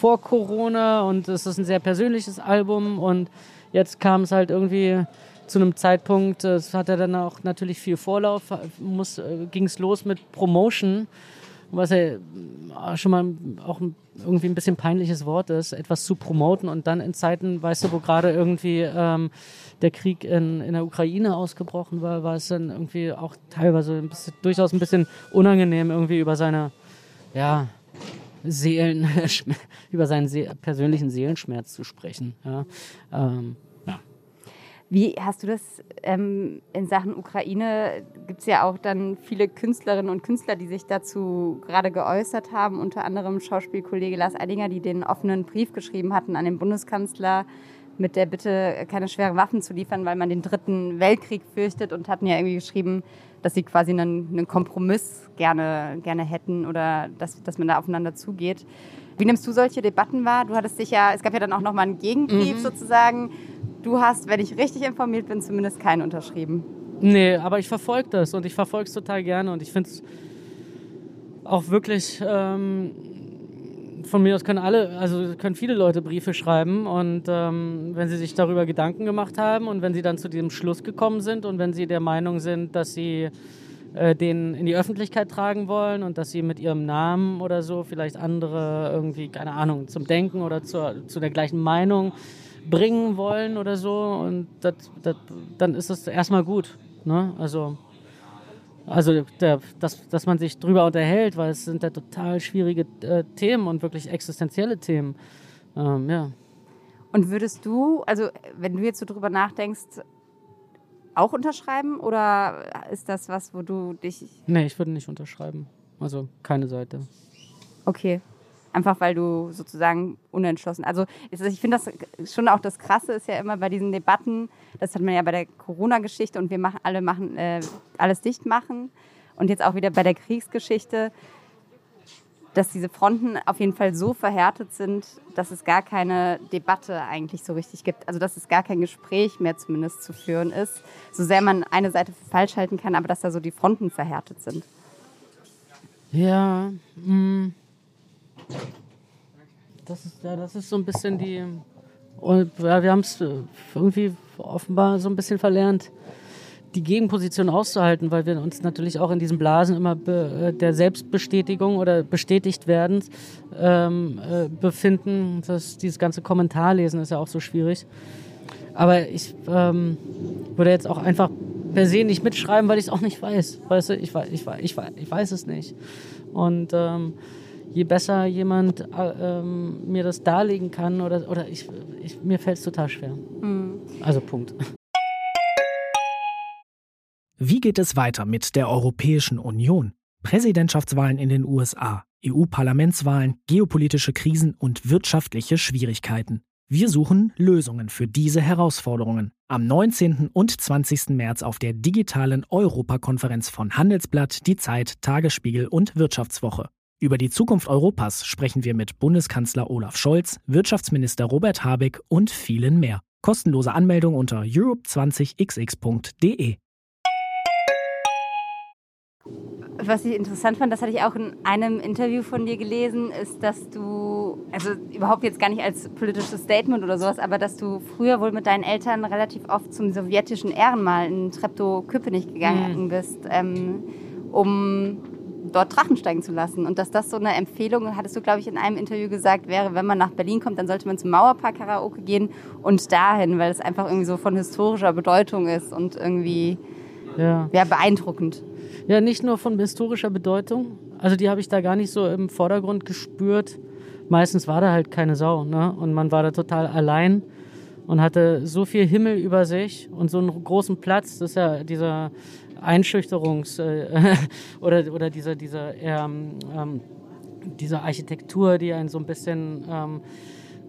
vor Corona und es ist ein sehr persönliches Album und jetzt kam es halt irgendwie zu einem Zeitpunkt, das hat er dann auch natürlich viel Vorlauf, äh, ging es los mit Promotion, was ja äh, schon mal auch irgendwie ein bisschen peinliches Wort ist, etwas zu promoten und dann in Zeiten, weißt du, wo gerade irgendwie ähm, der Krieg in, in der Ukraine ausgebrochen war, war es dann irgendwie auch teilweise ein bisschen, durchaus ein bisschen unangenehm, irgendwie über seine, ja, Seelen, [laughs] über seinen see persönlichen Seelenschmerz zu sprechen. Ja. Ähm, wie hast du das ähm, in Sachen Ukraine? Gibt es ja auch dann viele Künstlerinnen und Künstler, die sich dazu gerade geäußert haben, unter anderem Schauspielkollege Lars Eidinger, die den offenen Brief geschrieben hatten an den Bundeskanzler mit der Bitte, keine schweren Waffen zu liefern, weil man den dritten Weltkrieg fürchtet und hatten ja irgendwie geschrieben, dass sie quasi einen, einen Kompromiss gerne, gerne hätten oder dass, dass man da aufeinander zugeht. Wie nimmst du solche Debatten wahr? Du hattest dich ja, es gab ja dann auch nochmal einen Gegenbrief mhm. sozusagen du hast, wenn ich richtig informiert bin, zumindest keinen unterschrieben. Nee, aber ich verfolge das und ich verfolge es total gerne und ich finde es auch wirklich, ähm, von mir aus können alle, also können viele Leute Briefe schreiben und ähm, wenn sie sich darüber Gedanken gemacht haben und wenn sie dann zu diesem Schluss gekommen sind und wenn sie der Meinung sind, dass sie äh, den in die Öffentlichkeit tragen wollen und dass sie mit ihrem Namen oder so vielleicht andere irgendwie, keine Ahnung, zum Denken oder zur, zu der gleichen Meinung bringen wollen oder so und das, das, dann ist das erstmal gut. Ne? Also, also der, dass, dass man sich drüber unterhält, weil es sind ja total schwierige äh, Themen und wirklich existenzielle Themen. Ähm, ja. Und würdest du, also wenn du jetzt so drüber nachdenkst, auch unterschreiben oder ist das was, wo du dich. Nee, ich würde nicht unterschreiben. Also keine Seite. Okay. Einfach weil du sozusagen unentschlossen. Also ich finde das schon auch das Krasse ist ja immer bei diesen Debatten, das hat man ja bei der Corona-Geschichte und wir machen alle machen äh, alles dicht machen und jetzt auch wieder bei der Kriegsgeschichte, dass diese Fronten auf jeden Fall so verhärtet sind, dass es gar keine Debatte eigentlich so richtig gibt. Also dass es gar kein Gespräch mehr zumindest zu führen ist, so sehr man eine Seite falsch halten kann, aber dass da so die Fronten verhärtet sind. Ja, mh. Das ist, ja, das ist so ein bisschen die. Und, ja, wir haben es äh, irgendwie offenbar so ein bisschen verlernt, die Gegenposition auszuhalten, weil wir uns natürlich auch in diesen Blasen immer be, äh, der Selbstbestätigung oder bestätigt werden ähm, äh, befinden. Das, dieses ganze Kommentarlesen ist ja auch so schwierig. Aber ich ähm, würde jetzt auch einfach per se nicht mitschreiben, weil ich es auch nicht weiß. Weißt du, ich, ich, ich, ich weiß es nicht. Und ähm, je besser jemand äh, ähm, mir das darlegen kann oder, oder ich, ich mir fällt es total schwer. Mhm. Also Punkt. Wie geht es weiter mit der Europäischen Union? Präsidentschaftswahlen in den USA, EU-Parlamentswahlen, geopolitische Krisen und wirtschaftliche Schwierigkeiten. Wir suchen Lösungen für diese Herausforderungen. Am 19. und 20. März auf der digitalen Europakonferenz von Handelsblatt, Die Zeit, Tagesspiegel und Wirtschaftswoche. Über die Zukunft Europas sprechen wir mit Bundeskanzler Olaf Scholz, Wirtschaftsminister Robert Habeck und vielen mehr. Kostenlose Anmeldung unter europe20xx.de. Was ich interessant fand, das hatte ich auch in einem Interview von dir gelesen, ist, dass du, also überhaupt jetzt gar nicht als politisches Statement oder sowas, aber dass du früher wohl mit deinen Eltern relativ oft zum sowjetischen Ehrenmal in Treptow-Köpenick gegangen mhm. bist, ähm, um dort Drachen steigen zu lassen. Und dass das so eine Empfehlung, hattest du, glaube ich, in einem Interview gesagt, wäre, wenn man nach Berlin kommt, dann sollte man zum Mauerpark Karaoke gehen und dahin, weil es einfach irgendwie so von historischer Bedeutung ist und irgendwie ja. ja beeindruckend. Ja, nicht nur von historischer Bedeutung. Also die habe ich da gar nicht so im Vordergrund gespürt. Meistens war da halt keine Sau, ne? Und man war da total allein und hatte so viel Himmel über sich und so einen großen Platz. Das ist ja dieser Einschüchterungs- äh, [laughs] oder, oder dieser, dieser, ähm, ähm, dieser Architektur, die einen so ein bisschen ähm,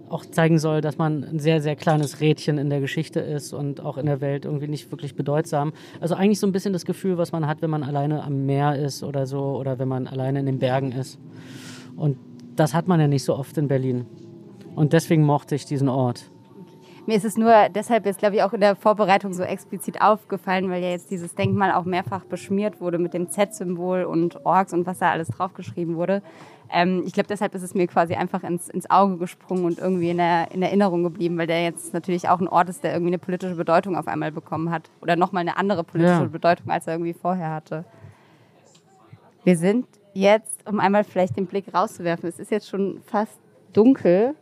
auch zeigen soll, dass man ein sehr, sehr kleines Rädchen in der Geschichte ist und auch in der Welt irgendwie nicht wirklich bedeutsam. Also eigentlich so ein bisschen das Gefühl, was man hat, wenn man alleine am Meer ist oder so oder wenn man alleine in den Bergen ist. Und das hat man ja nicht so oft in Berlin. Und deswegen mochte ich diesen Ort. Mir ist es nur deshalb jetzt, glaube ich, auch in der Vorbereitung so explizit aufgefallen, weil ja jetzt dieses Denkmal auch mehrfach beschmiert wurde mit dem Z-Symbol und Orks und was da alles draufgeschrieben wurde. Ähm, ich glaube, deshalb ist es mir quasi einfach ins, ins Auge gesprungen und irgendwie in, der, in Erinnerung geblieben, weil der jetzt natürlich auch ein Ort ist, der irgendwie eine politische Bedeutung auf einmal bekommen hat. Oder nochmal eine andere politische ja. Bedeutung, als er irgendwie vorher hatte. Wir sind jetzt, um einmal vielleicht den Blick rauszuwerfen, es ist jetzt schon fast dunkel.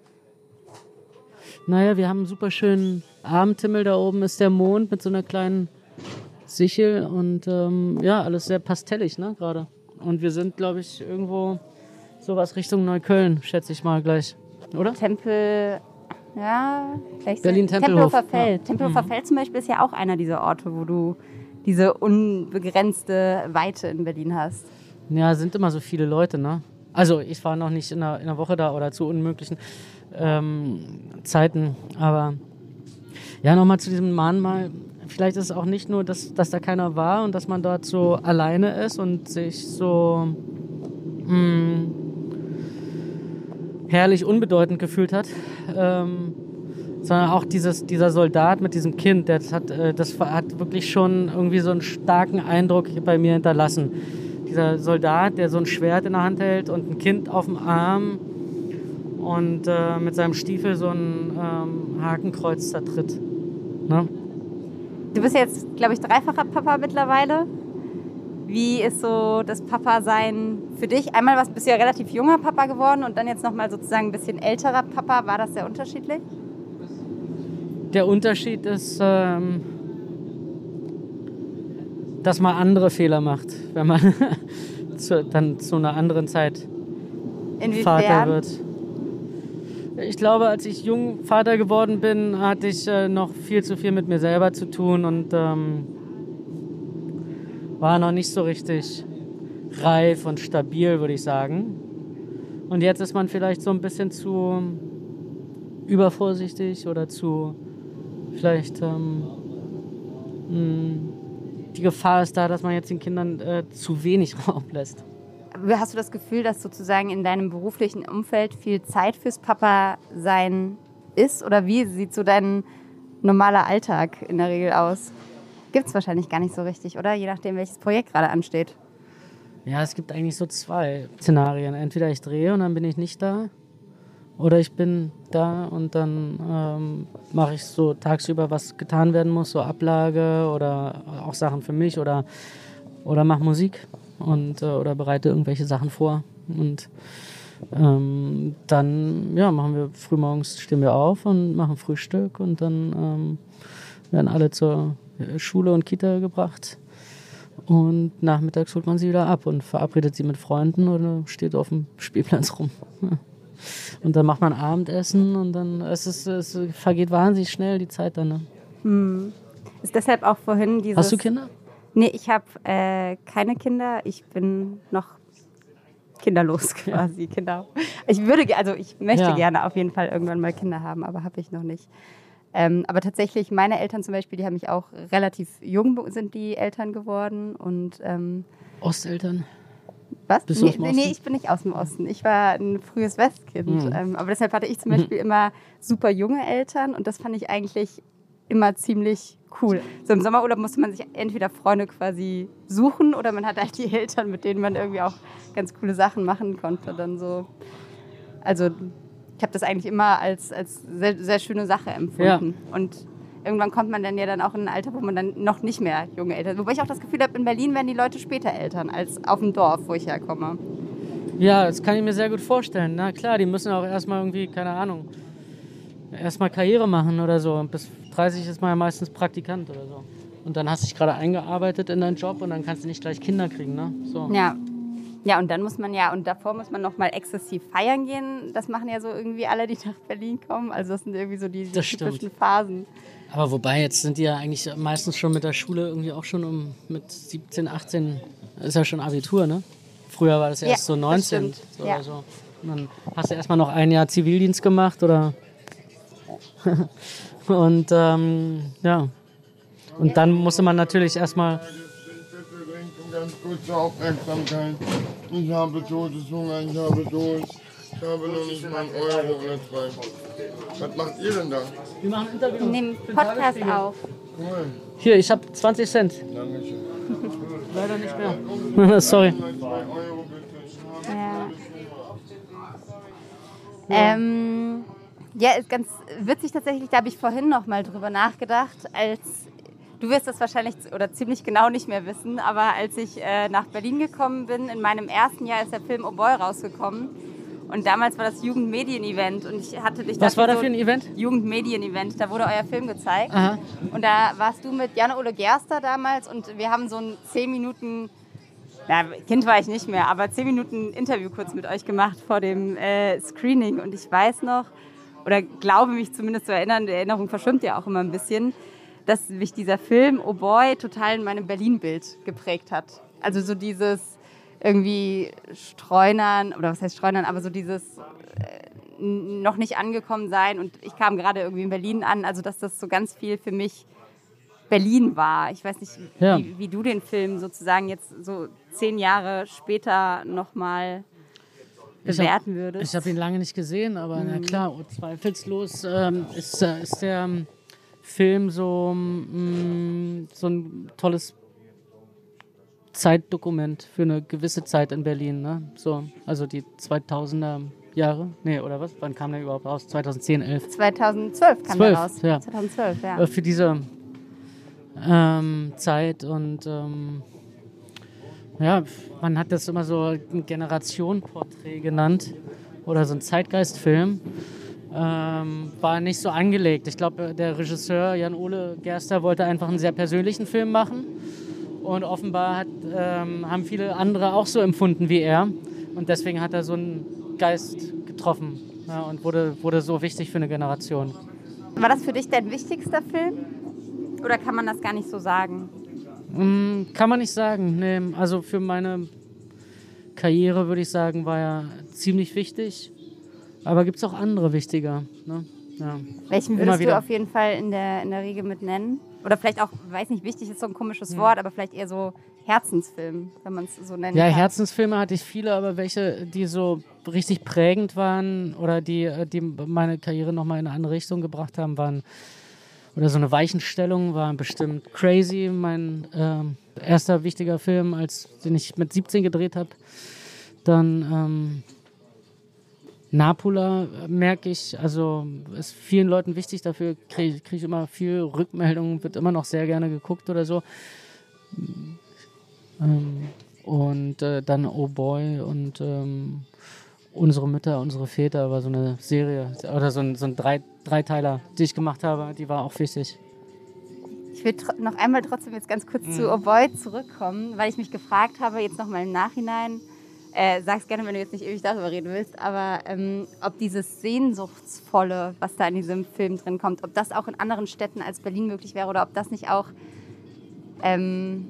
Naja, wir haben einen super schönen Abendhimmel. Da oben ist der Mond mit so einer kleinen Sichel und ähm, ja, alles sehr pastellig, ne, gerade. Und wir sind, glaube ich, irgendwo sowas Richtung Neukölln, schätze ich mal gleich, oder? Tempel, ja, vielleicht Berlin Tempelhof. Tempelhofer Feld. Ja. Tempelhofer mhm. Feld zum Beispiel ist ja auch einer dieser Orte, wo du diese unbegrenzte Weite in Berlin hast. Ja, sind immer so viele Leute, ne? Also ich war noch nicht in einer, in einer Woche da oder zu unmöglichen ähm, Zeiten. Aber ja, nochmal zu diesem Mahnmal. Vielleicht ist es auch nicht nur, dass, dass da keiner war und dass man dort so alleine ist und sich so mh, hm, herrlich unbedeutend gefühlt hat. Ähm, sondern auch dieses, dieser Soldat mit diesem Kind, das hat, äh, das hat wirklich schon irgendwie so einen starken Eindruck bei mir hinterlassen. Dieser Soldat, der so ein Schwert in der Hand hält und ein Kind auf dem Arm und äh, mit seinem Stiefel so ein ähm, Hakenkreuz zertritt. Ne? Du bist jetzt, glaube ich, dreifacher Papa mittlerweile. Wie ist so das Papa-Sein für dich? Einmal was, bist du ja relativ junger Papa geworden und dann jetzt nochmal sozusagen ein bisschen älterer Papa. War das sehr unterschiedlich? Der Unterschied ist, ähm, dass man andere Fehler macht, wenn man [laughs] zu, dann zu einer anderen Zeit Inwiefern? Vater wird. Ich glaube, als ich jung Vater geworden bin, hatte ich äh, noch viel zu viel mit mir selber zu tun und ähm, war noch nicht so richtig reif und stabil, würde ich sagen. Und jetzt ist man vielleicht so ein bisschen zu übervorsichtig oder zu vielleicht ähm, mh, die Gefahr ist da, dass man jetzt den Kindern äh, zu wenig [laughs] Raum lässt. Hast du das Gefühl, dass sozusagen in deinem beruflichen Umfeld viel Zeit fürs Papa sein ist? Oder wie sieht so dein normaler Alltag in der Regel aus? Gibt es wahrscheinlich gar nicht so richtig, oder? Je nachdem, welches Projekt gerade ansteht. Ja, es gibt eigentlich so zwei Szenarien. Entweder ich drehe und dann bin ich nicht da. Oder ich bin da und dann ähm, mache ich so tagsüber, was getan werden muss, so Ablage oder auch Sachen für mich oder, oder mache Musik und, äh, oder bereite irgendwelche Sachen vor. Und ähm, dann ja, machen wir frühmorgens stehen wir auf und machen Frühstück und dann ähm, werden alle zur Schule und Kita gebracht. Und nachmittags holt man sie wieder ab und verabredet sie mit Freunden oder steht auf dem Spielplatz rum. [laughs] Und dann macht man Abendessen und dann es ist es vergeht wahnsinnig schnell die Zeit dann. Ne? Hm. Ist deshalb auch vorhin dieses. Hast du Kinder? Nee, ich habe äh, keine Kinder. Ich bin noch kinderlos quasi, ja. genau. Ich würde, also ich möchte ja. gerne auf jeden Fall irgendwann mal Kinder haben, aber habe ich noch nicht. Ähm, aber tatsächlich, meine Eltern zum Beispiel, die haben mich auch relativ jung sind die Eltern geworden und ähm, Osteltern. Was? Bist du nee, nee, ich bin nicht aus dem Osten. Ich war ein frühes Westkind. Mhm. Ähm, aber deshalb hatte ich zum Beispiel mhm. immer super junge Eltern und das fand ich eigentlich immer ziemlich cool. So im Sommerurlaub musste man sich entweder Freunde quasi suchen oder man hatte halt die Eltern, mit denen man irgendwie auch ganz coole Sachen machen konnte. Dann so. Also ich habe das eigentlich immer als, als sehr, sehr schöne Sache empfunden. Ja. Und irgendwann kommt man dann ja dann auch in ein Alter, wo man dann noch nicht mehr junge Eltern. Wobei ich auch das Gefühl habe, in Berlin werden die Leute später Eltern als auf dem Dorf, wo ich herkomme. Ja, das kann ich mir sehr gut vorstellen. Na klar, die müssen auch erstmal irgendwie, keine Ahnung, erstmal Karriere machen oder so. Bis 30 ist man ja meistens Praktikant oder so. Und dann hast du dich gerade eingearbeitet in deinen Job und dann kannst du nicht gleich Kinder kriegen, ne? So. Ja. Ja, und dann muss man ja, und davor muss man noch mal exzessiv feiern gehen. Das machen ja so irgendwie alle, die nach Berlin kommen. Also das sind irgendwie so die, die typischen stimmt. Phasen. Aber wobei, jetzt sind die ja eigentlich meistens schon mit der Schule irgendwie auch schon um mit 17, 18, ist ja schon Abitur, ne? Früher war das erst ja, so 19 so ja. oder so. Und dann hast du erstmal noch ein Jahr Zivildienst gemacht oder. [laughs] und ähm, ja. Und dann musste man natürlich erstmal. Ganz kurze Aufmerksamkeit. Ich habe Todeshunger, ich habe Durst. Ich habe noch nicht mal einen Euro oder zwei. Was macht ihr denn da? Wir machen ein Interview. Wir nehmen Podcast auf. Cool. Hier, ich habe 20 Cent. Dankeschön. Leider nicht mehr. [laughs] Sorry. Ja. Ähm, ja, ist ganz witzig tatsächlich. Da habe ich vorhin noch mal drüber nachgedacht, als du wirst das wahrscheinlich oder ziemlich genau nicht mehr wissen, aber als ich äh, nach Berlin gekommen bin, in meinem ersten Jahr ist der Film Oh Boy rausgekommen. Und damals war das Jugendmedien-Event und ich hatte dich Was war da so für ein Event? Jugendmedien-Event, da wurde euer Film gezeigt. Aha. Und da warst du mit Jan-Ole Gerster damals und wir haben so ein 10 Minuten, ja, Kind war ich nicht mehr, aber 10 Minuten Interview kurz mit euch gemacht vor dem äh, Screening. Und ich weiß noch, oder glaube mich zumindest zu erinnern, die Erinnerung verschwimmt ja auch immer ein bisschen, dass mich dieser Film, oh boy, total in meinem Berlin-Bild geprägt hat. Also so dieses irgendwie streunern, oder was heißt streunern, aber so dieses äh, noch nicht angekommen sein und ich kam gerade irgendwie in Berlin an, also dass das so ganz viel für mich Berlin war. Ich weiß nicht, ja. wie, wie, du den Film sozusagen jetzt so zehn Jahre später nochmal bewerten würdest. Ich habe ihn lange nicht gesehen, aber mhm. na klar, zweifellos ähm, ist, äh, ist der ähm, Film so, mh, mm, so ein tolles Zeitdokument für eine gewisse Zeit in Berlin. Ne? So, also die 2000er Jahre. Nee, oder was? Wann kam der überhaupt raus? 2010, 11? 2012 kam 12, der raus. Ja. 2012, ja. Äh, für diese ähm, Zeit und ähm, ja, man hat das immer so ein Generationenporträt genannt oder so ein Zeitgeistfilm. Ähm, war nicht so angelegt. Ich glaube, der Regisseur Jan-Ole Gerster wollte einfach einen sehr persönlichen Film machen. Und offenbar hat, ähm, haben viele andere auch so empfunden wie er. Und deswegen hat er so einen Geist getroffen ja, und wurde, wurde so wichtig für eine Generation. War das für dich dein wichtigster Film? Oder kann man das gar nicht so sagen? Mm, kann man nicht sagen. Nee, also für meine Karriere würde ich sagen, war er ziemlich wichtig. Aber gibt es auch andere wichtiger. Ne? Ja. Welchen würdest du auf jeden Fall in der, in der Regel mit nennen? Oder vielleicht auch, weiß nicht, wichtig ist so ein komisches Wort, aber vielleicht eher so Herzensfilm, wenn man es so nennt. Ja, kann. Herzensfilme hatte ich viele, aber welche, die so richtig prägend waren oder die, die meine Karriere nochmal in eine andere Richtung gebracht haben, waren oder so eine Weichenstellung war bestimmt Crazy, mein äh, erster wichtiger Film, als den ich mit 17 gedreht habe. Dann ähm, Napula merke ich, also ist vielen Leuten wichtig, dafür kriege krieg ich immer viel Rückmeldungen, wird immer noch sehr gerne geguckt oder so. Ähm, und äh, dann Oh Boy und ähm, Unsere Mütter, unsere Väter war so eine Serie oder so ein, so ein Dreiteiler, die ich gemacht habe, die war auch wichtig. Ich will noch einmal trotzdem jetzt ganz kurz mhm. zu Oh Boy zurückkommen, weil ich mich gefragt habe, jetzt nochmal im Nachhinein, äh, sag's gerne, wenn du jetzt nicht ewig darüber reden willst, aber ähm, ob dieses Sehnsuchtsvolle, was da in diesem Film drin kommt, ob das auch in anderen Städten als Berlin möglich wäre oder ob das nicht auch, ähm,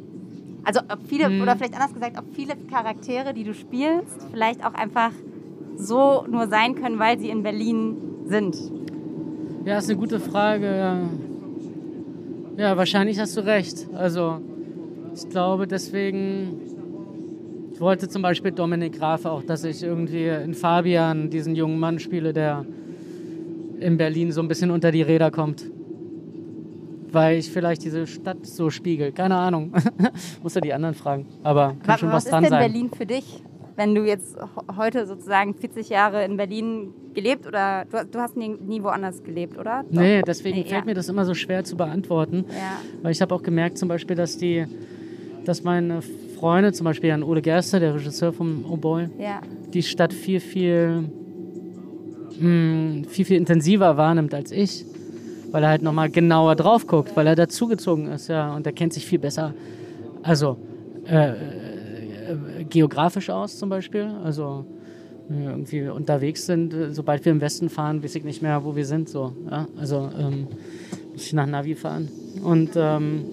also ob viele, mhm. oder vielleicht anders gesagt, ob viele Charaktere, die du spielst, vielleicht auch einfach so nur sein können, weil sie in Berlin sind. Ja, ist eine gute Frage. Ja, wahrscheinlich hast du recht. Also ich glaube deswegen ich wollte zum Beispiel Dominik Graf auch, dass ich irgendwie in Fabian diesen jungen Mann spiele, der in Berlin so ein bisschen unter die Räder kommt. Weil ich vielleicht diese Stadt so spiegel. Keine Ahnung. [laughs] Muss ja die anderen fragen. Aber kann was, schon was, was dran sein. Was ist denn Berlin für dich? Wenn du jetzt heute sozusagen 40 Jahre in Berlin gelebt oder du, du hast nie, nie, woanders gelebt, oder? Doch. Nee, deswegen nee, fällt ja. mir das immer so schwer zu beantworten. Ja. Weil ich habe auch gemerkt zum Beispiel, dass die, dass meine Freunde, zum Beispiel an Ole Gerster, der Regisseur vom Oh Boy, ja. die Stadt viel, viel, mh, hm, viel, viel intensiver wahrnimmt als ich. Weil er halt nochmal genauer drauf guckt, weil er dazugezogen ist, ja. Und er kennt sich viel besser. Also, äh, äh, geografisch aus zum Beispiel. Also, wenn wir irgendwie unterwegs sind, sobald wir im Westen fahren, weiß ich nicht mehr, wo wir sind. So, ja? Also, ähm, muss ich nach Navi fahren. Und, ähm,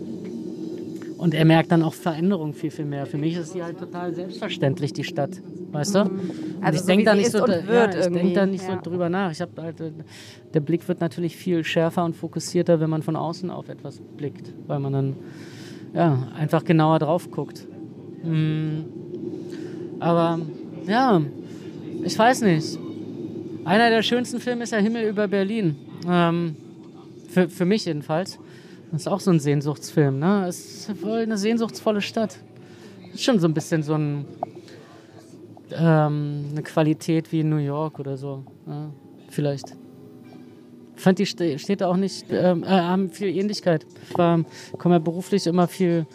und er merkt dann auch Veränderungen viel, viel mehr. Für mich ist sie halt total selbstverständlich, die Stadt. Weißt du? Mhm. Also ich so denke da nicht, so, ja, denk da nicht ja. so drüber nach. Ich halt, äh, der Blick wird natürlich viel schärfer und fokussierter, wenn man von außen auf etwas blickt, weil man dann ja, einfach genauer drauf guckt. Mhm. Aber ja, ich weiß nicht. Einer der schönsten Filme ist ja Himmel über Berlin. Ähm, für, für mich jedenfalls. Das ist auch so ein Sehnsuchtsfilm, ne? Es ist voll eine sehnsuchtsvolle Stadt. Ist schon so ein bisschen so ein, ähm, eine Qualität wie in New York oder so. Ja, vielleicht. Ich fand die Städte auch nicht, ähm, äh, haben viel Ähnlichkeit. Ich war, komme ja beruflich immer viel,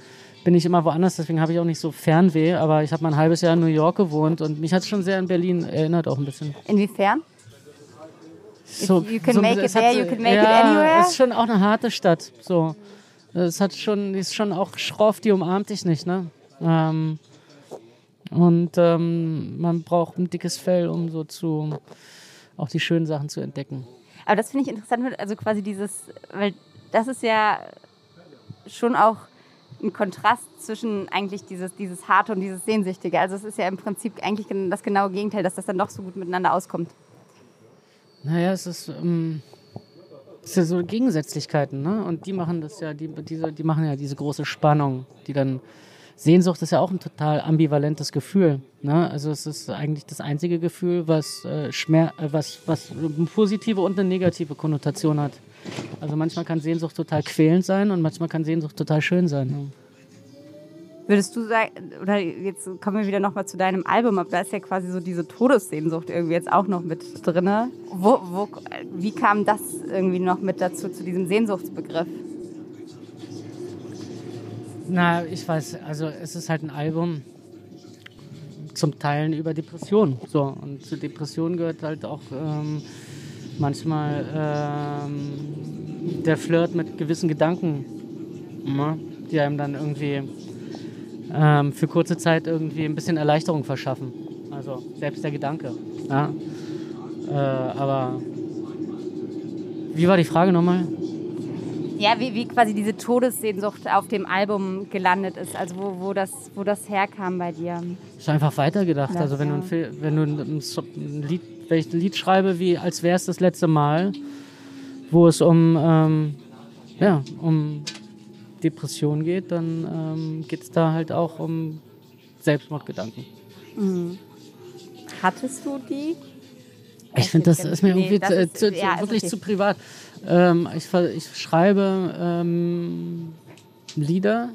bin ich immer woanders, deswegen habe ich auch nicht so Fernweh, aber ich habe mal ein halbes Jahr in New York gewohnt und mich hat es schon sehr an Berlin erinnert auch ein bisschen. Inwiefern? So, you can so, make it there, you can make ja, it anywhere. ist schon auch eine harte Stadt. So, es hat schon, ist schon auch schroff, die umarmt dich nicht, ne? Ähm, und ähm, man braucht ein dickes Fell, um so zu auch die schönen Sachen zu entdecken. Aber das finde ich interessant, also quasi dieses, weil das ist ja schon auch ein Kontrast zwischen eigentlich dieses, dieses Harte und dieses Sehnsüchtige. Also es ist ja im Prinzip eigentlich das genaue Gegenteil, dass das dann doch so gut miteinander auskommt. Naja, es ist, ähm, es ist so Gegensätzlichkeiten, ne? Und die machen das ja, die, diese, die machen ja diese große Spannung, die dann Sehnsucht ist ja auch ein total ambivalentes Gefühl. Ne? Also es ist eigentlich das einzige Gefühl, was, äh, Schmer äh, was, was eine positive und eine negative Konnotation hat. Also manchmal kann Sehnsucht total quälend sein und manchmal kann Sehnsucht total schön sein. Ne? Würdest du sagen, oder jetzt kommen wir wieder nochmal zu deinem Album, aber da ist ja quasi so diese Todessehnsucht irgendwie jetzt auch noch mit drin. Wo, wo, wie kam das irgendwie noch mit dazu, zu diesem Sehnsuchtsbegriff? Na, ich weiß, also es ist halt ein Album zum Teilen über Depressionen. So, und zu Depressionen gehört halt auch ähm, manchmal ähm, der Flirt mit gewissen Gedanken, ne, die einem dann irgendwie ähm, für kurze Zeit irgendwie ein bisschen Erleichterung verschaffen. Also selbst der Gedanke. Ja. Äh, aber wie war die Frage nochmal? Ja, wie, wie quasi diese Todessehnsucht auf dem Album gelandet ist, also wo, wo, das, wo das herkam bei dir. Ich habe einfach weitergedacht. Das, also wenn, ja. du ein, wenn du ein Lied, wenn ich ein Lied schreibe, wie als wäre es das letzte Mal, wo es um, ähm, ja, um Depression geht, dann ähm, geht es da halt auch um Selbstmordgedanken. Mhm. Hattest du die? Ich finde, das ist mir irgendwie nee, zu, ist, zu, ja, wirklich okay. zu privat. Ähm, ich, ich, schreibe ähm, Lieder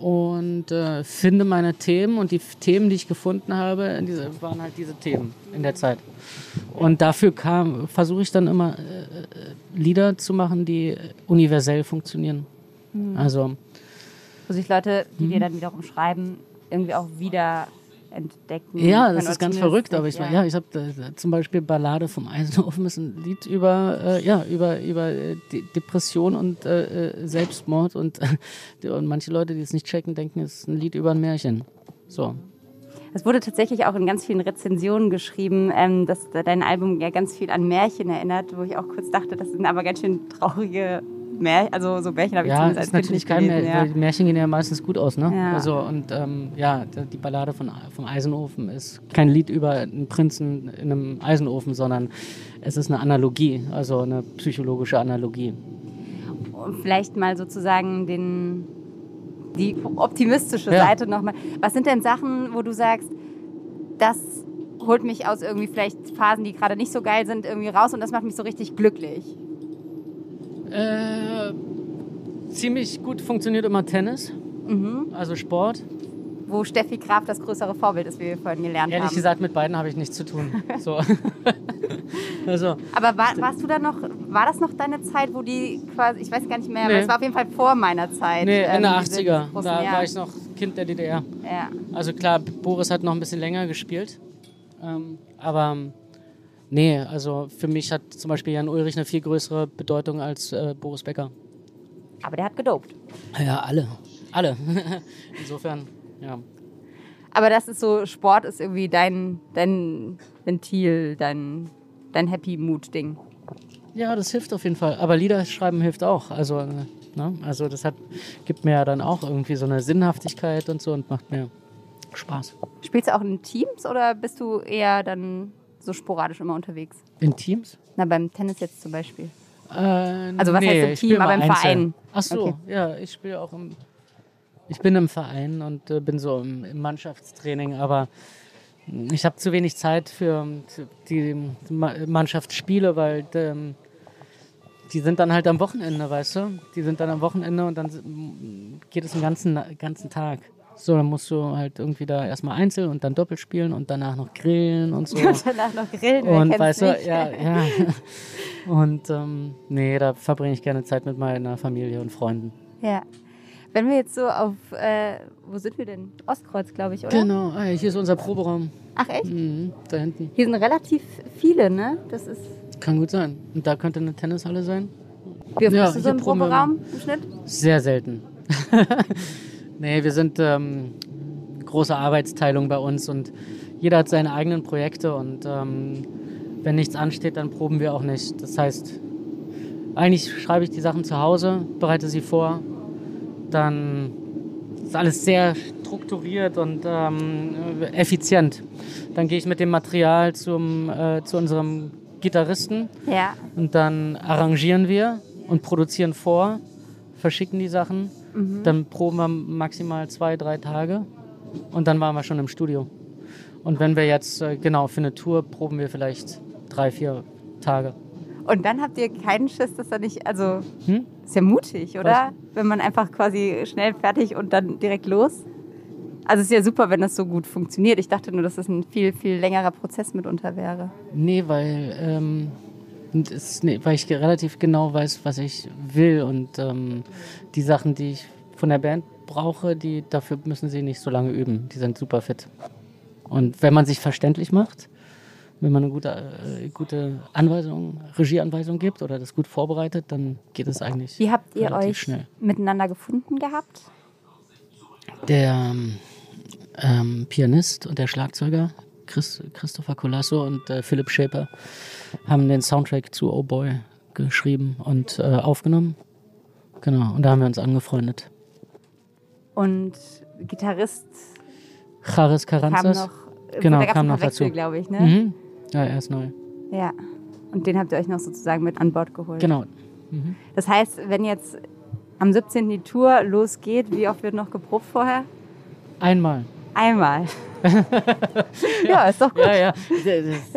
und äh, finde meine Themen und die Themen, die ich gefunden habe, diese, waren halt diese Themen in der Zeit. Und dafür versuche ich dann immer äh, äh, Lieder zu machen, die universell funktionieren. Mhm. Also wo sich Leute, die dir mhm. dann wiederum schreiben, irgendwie auch wieder entdecken. Ja, das ist ganz verrückt, aber ich, ja. ja ich habe äh, zum Beispiel Ballade vom Eisenhofen ist ein Lied über, äh, ja, über, über äh, Depression und äh, äh Selbstmord und, [laughs] und manche Leute, die es nicht checken, denken, es ist ein Lied über ein Märchen. So. Es wurde tatsächlich auch in ganz vielen Rezensionen geschrieben, ähm, dass dein Album ja ganz viel an Märchen erinnert, wo ich auch kurz dachte, das sind aber ganz schön traurige Märchen, also so Märchen habe ich ja, zumindest als ist natürlich kein gelesen, Märchen, ja. Märchen gehen ja meistens gut aus, ne? Ja. Also und ähm, ja, die Ballade von, vom Eisenofen ist kein Lied über einen Prinzen in einem Eisenofen, sondern es ist eine Analogie, also eine psychologische Analogie. Und vielleicht mal sozusagen den, die optimistische ja. Seite nochmal. Was sind denn Sachen, wo du sagst, das holt mich aus irgendwie vielleicht Phasen, die gerade nicht so geil sind, irgendwie raus und das macht mich so richtig glücklich? Äh, ziemlich gut funktioniert immer Tennis, mhm. also Sport. Wo Steffi Graf das größere Vorbild ist, wie wir vorhin gelernt Ehrlich haben. Ehrlich gesagt, mit beiden habe ich nichts zu tun. [laughs] So. [laughs] also. Aber war, warst du da noch, war das noch deine Zeit, wo die quasi, ich weiß gar nicht mehr, nee. aber es war auf jeden Fall vor meiner Zeit. Nee, ähm, Ende 80er. Da war ich noch Kind der DDR. Ja. Also klar, Boris hat noch ein bisschen länger gespielt. Ähm, aber Nee, also für mich hat zum Beispiel Jan Ulrich eine viel größere Bedeutung als äh, Boris Becker. Aber der hat gedopt. Ja, alle. Alle. [laughs] Insofern, ja. Aber das ist so, Sport ist irgendwie dein, dein Ventil, dein, dein Happy-Mood-Ding. Ja, das hilft auf jeden Fall. Aber Lieder schreiben hilft auch. Also, äh, ne? also das hat, gibt mir ja dann auch irgendwie so eine Sinnhaftigkeit und so und macht mir Spaß. Spielst du auch in Teams oder bist du eher dann so sporadisch immer unterwegs? In Teams? Na, beim Tennis jetzt zum Beispiel. Äh, also was nee, heißt im Team, aber im einzeln. Verein? Ach so, okay. ja, ich spiele auch im, ich bin im Verein und äh, bin so im, im, Mannschaftstraining, aber ich habe zu wenig Zeit für die Mannschaftsspiele, weil ähm, die sind dann halt am Wochenende, weißt du? Die sind dann am Wochenende und dann geht es den ganzen, ganzen Tag. So, dann musst du halt irgendwie da erstmal einzeln und dann doppelt spielen und danach noch grillen und so. [laughs] Und danach noch grillen, und weißt du, ja, ja. [laughs] Und ähm, nee, da verbringe ich gerne Zeit mit meiner Familie und Freunden. Ja. Wenn wir jetzt so auf, äh, wo sind wir denn? Ostkreuz, glaube ich, oder? Genau, ah, hier ist unser Proberaum. Ach echt? Mhm, da hinten. Hier sind relativ viele, ne? Das ist. Kann gut sein. Und da könnte eine Tennishalle sein. Wie oft ja, bist du so im Proberaum im Schnitt? Sehr selten. [laughs] Nee, wir sind ähm, große Arbeitsteilung bei uns und jeder hat seine eigenen Projekte und ähm, wenn nichts ansteht, dann proben wir auch nicht. Das heißt, eigentlich schreibe ich die Sachen zu Hause, bereite sie vor, dann ist alles sehr strukturiert und ähm, effizient. Dann gehe ich mit dem Material zum, äh, zu unserem Gitarristen ja. und dann arrangieren wir und produzieren vor, verschicken die Sachen Dann proben wir maximal zwei, drei Tage und dann waren wir schon im Studio. Und wenn wir jetzt, äh, genau, für eine Tour proben wir vielleicht drei, vier Tage. Und dann habt ihr keinen Schiss, dass da nicht, also Hm? ist ja mutig, oder? Wenn man einfach quasi schnell fertig und dann direkt los. Also es ist ja super, wenn das so gut funktioniert. Ich dachte nur, dass das ein viel, viel längerer Prozess mitunter wäre. Nee, weil, ähm, das, nee, weil ich relativ genau weiß, was ich will und ähm, die Sachen, die ich von der Band brauche, die, dafür müssen sie nicht so lange üben. Die sind super fit. Und wenn man sich verständlich macht, wenn man eine gute, äh, gute Anweisung, Regieanweisung gibt oder das gut vorbereitet, dann geht es eigentlich Wie habt ihr relativ euch schnell. miteinander gefunden gehabt? Der ähm, Pianist und der Schlagzeuger Chris, Christopher Colasso und äh, Philipp Schäper haben den Soundtrack zu Oh Boy geschrieben und äh, aufgenommen. Genau, und da haben wir uns angefreundet. Und Gitarrist Charis kam Karanzas. noch, Genau, da kam noch Wechsel, dazu. glaube ich, ne? Mhm. Ja, er ist neu. Ja. Und den habt ihr euch noch sozusagen mit an Bord geholt. Genau. Das heißt, wenn jetzt am 17. die Tour losgeht, wie oft wird noch geprobt vorher? Einmal. Einmal. [laughs] ja, ist doch gut. Ja, ja.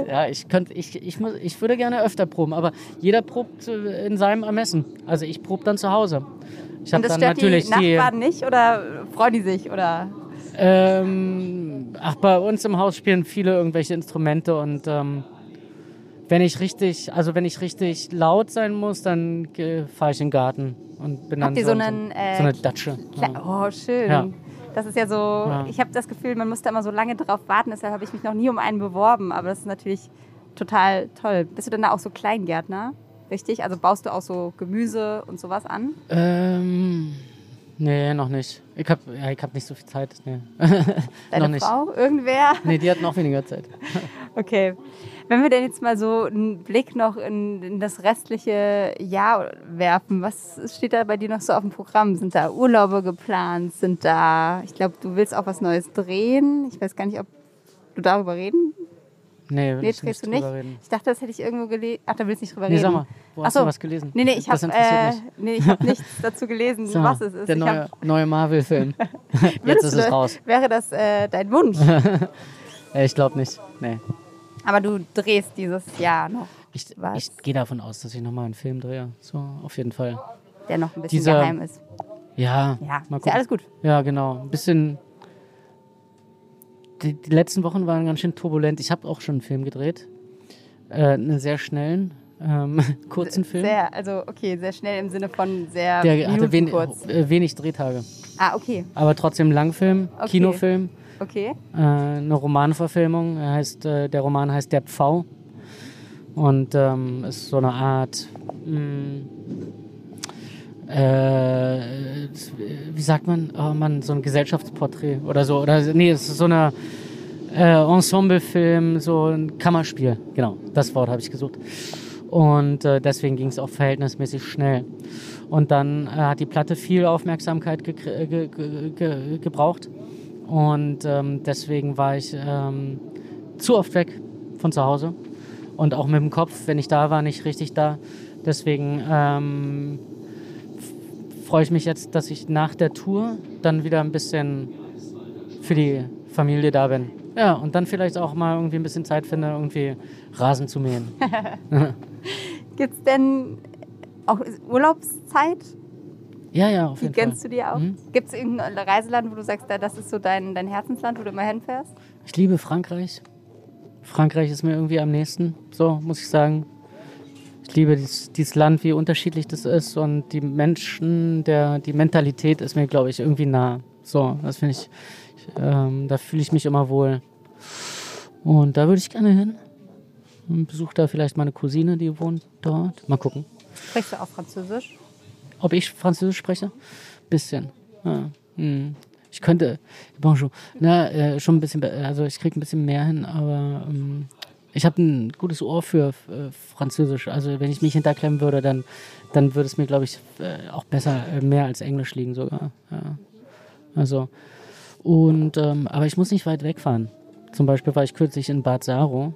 Ja ich, könnte, ich, ich, muss, ich würde gerne öfter proben, aber jeder probt äh, in seinem Ermessen. Also ich probe dann zu Hause. Ich Und das dann stört natürlich die die. Nachbarn nicht oder freuen die sich? Oder? Ähm, ach, bei uns im Haus spielen viele irgendwelche Instrumente und ähm, wenn ich richtig, also wenn ich richtig laut sein muss, dann fahre ich in den Garten und bin Habt dann ihr so, so einen, äh, so eine Datsche. Ja. Oh, schön. Ja. Das ist ja so, ich habe das Gefühl, man muss da immer so lange drauf warten, deshalb habe ich mich noch nie um einen beworben, aber das ist natürlich total toll. Bist du denn da auch so Kleingärtner? Richtig? Also baust du auch so Gemüse und sowas an? Ähm, nee, noch nicht. Ich habe ja, ich hab nicht so viel Zeit. Nee. [laughs] noch Deine nicht. Frau? Irgendwer? Nee, die hat noch weniger Zeit. [laughs] Okay. Wenn wir denn jetzt mal so einen Blick noch in, in das restliche Jahr werfen, was steht da bei dir noch so auf dem Programm? Sind da Urlaube geplant? Sind da, ich glaube, du willst auch was Neues drehen. Ich weiß gar nicht, ob du darüber reden? Nee, will Nee, ich nicht du nicht? Ich dachte, das hätte ich irgendwo gelesen. Ach, da willst du nicht drüber Nee, reden. sag mal, wo hast so. du was gelesen? Nee, nee, ich habe äh, nee, ich hab [laughs] nichts dazu gelesen, mal, was es ist. Der ich neue, hab, neue Marvel-Film. [laughs] Jetzt ist es raus. Wäre das äh, dein Wunsch? [laughs] Äh, ich glaube nicht. Nee. Aber du drehst dieses Jahr noch, Ich, ich gehe davon aus, dass ich nochmal einen Film drehe. So, auf jeden Fall. der noch ein bisschen Dieser- geheim ist. Ja, Ja, mal ist ja alles gut. Ja, genau. Ein bisschen. Die, die letzten Wochen waren ganz schön turbulent. Ich habe auch schon einen Film gedreht. Äh, einen sehr schnellen, ähm, [laughs] kurzen Film. Sehr, also okay, sehr schnell im Sinne von sehr Der hatte wen, kurz. äh, wenig Drehtage. Ah, okay, Aber trotzdem Langfilm, Okay. Kinofilm, okay. äh, eine Romanverfilmung. Er heißt, äh, der Roman heißt Der Pfau. Und ähm, ist so eine Art. Mh, äh, wie sagt man? Oh Mann, so ein Gesellschaftsporträt oder so. Oder nee, es ist so eine äh, Ensemblefilm, so ein Kammerspiel. Genau, das Wort habe ich gesucht. Und äh, deswegen ging es auch verhältnismäßig schnell. Und dann äh, hat die Platte viel Aufmerksamkeit äh, ge ge ge gebraucht. Und ähm, deswegen war ich ähm, zu oft weg von zu Hause. Und auch mit dem Kopf, wenn ich da war, nicht richtig da. Deswegen ähm, freue ich mich jetzt, dass ich nach der Tour dann wieder ein bisschen für die Familie da bin. Ja, und dann vielleicht auch mal irgendwie ein bisschen Zeit finde, irgendwie Rasen zu mähen. [laughs] Gibt es denn auch Urlaubszeit? Ja, ja, auf Die jeden Fall. gönnst du dir auch? Mhm. Gibt es irgendein Reiseland, wo du sagst, da- das ist so dein, dein Herzensland, wo du immer hinfährst? Ich liebe Frankreich. Frankreich ist mir irgendwie am nächsten, so muss ich sagen. Ich liebe dies, dieses Land, wie unterschiedlich das ist und die Menschen, der, die Mentalität ist mir, glaube ich, irgendwie nah. So, das finde ich, ich ähm, da fühle ich mich immer wohl. Und da würde ich gerne hin. Und besuche da vielleicht meine Cousine, die wohnt dort. Mal gucken. Sprichst du auch Französisch? Ob ich Französisch spreche? Bisschen. Ja. Hm. Ich könnte, bonjour, na, äh, schon ein bisschen, also ich kriege ein bisschen mehr hin, aber ähm, ich habe ein gutes Ohr für äh, Französisch. Also wenn ich mich hinterklemmen würde, dann, dann würde es mir, glaube ich, äh, auch besser, äh, mehr als Englisch liegen sogar. Ja. Also, und, ähm, aber ich muss nicht weit wegfahren. Zum Beispiel war ich kürzlich in Bad Saro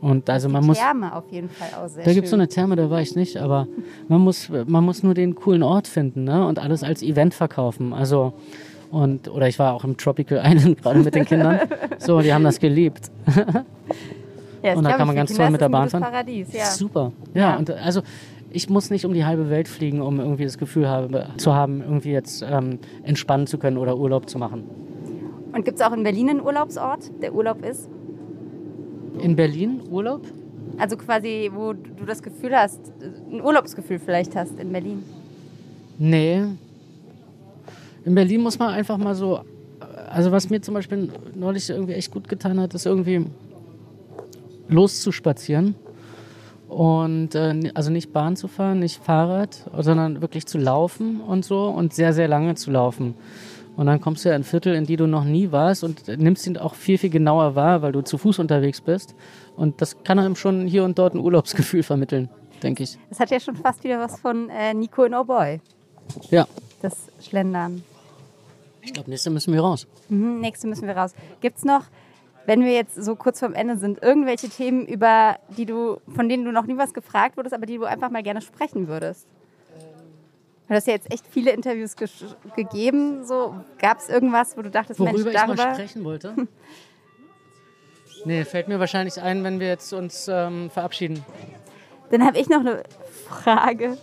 Und also man muss. Therme auf jeden Fall auch sehr Da gibt es so eine Therme, da war ich nicht, aber man muss, man muss nur den coolen Ort finden ne? und alles als Event verkaufen. Also, und, oder ich war auch im Tropical [laughs] Island gerade mit den Kindern. So, die haben das geliebt. [laughs] Ja, und da kann man ganz Kinder toll mit der Bahn fahren. Paradies, ja. Super. Ja, Ja. und also ich muss nicht um die halbe Welt fliegen, um irgendwie das Gefühl habe, zu haben, irgendwie jetzt ähm, entspannen zu können oder Urlaub zu machen. Und gibt es auch in Berlin einen Urlaubsort, der Urlaub ist? In Berlin Urlaub? Also quasi, wo du das Gefühl hast, ein Urlaubsgefühl vielleicht hast in Berlin. Nee. In Berlin muss man einfach mal so, also was mir zum Beispiel neulich irgendwie echt gut getan hat, ist irgendwie loszuspazieren. Und äh, also nicht Bahn zu fahren, nicht Fahrrad, sondern wirklich zu laufen und so und sehr, sehr lange zu laufen. Und dann kommst du ja in Viertel, in die du noch nie warst und nimmst ihn auch viel, viel genauer wahr, weil du zu Fuß unterwegs bist. Und das kann einem schon hier und dort ein Urlaubsgefühl vermitteln, denke ich. Das hat ja schon fast wieder was von äh, Nico in Oh Boy, Ja, das Schlendern. ich glaube, nächste müssen wir raus. Mhm, nächste müssen wir raus. Gibt es noch, wenn wir jetzt so kurz vorm Ende sind, irgendwelche Themen, über die du, von denen du noch nie was gefragt wurdest, aber die du einfach mal gerne sprechen würdest? Du hast ja jetzt echt viele Interviews gegeben. So, Gab es irgendwas, wo du dachtest, Worüber Mensch, ich mal darüber... sprechen wollte? [laughs] nee, fällt mir wahrscheinlich ein, wenn wir jetzt uns ähm, verabschieden. Dann habe ich noch eine Frage.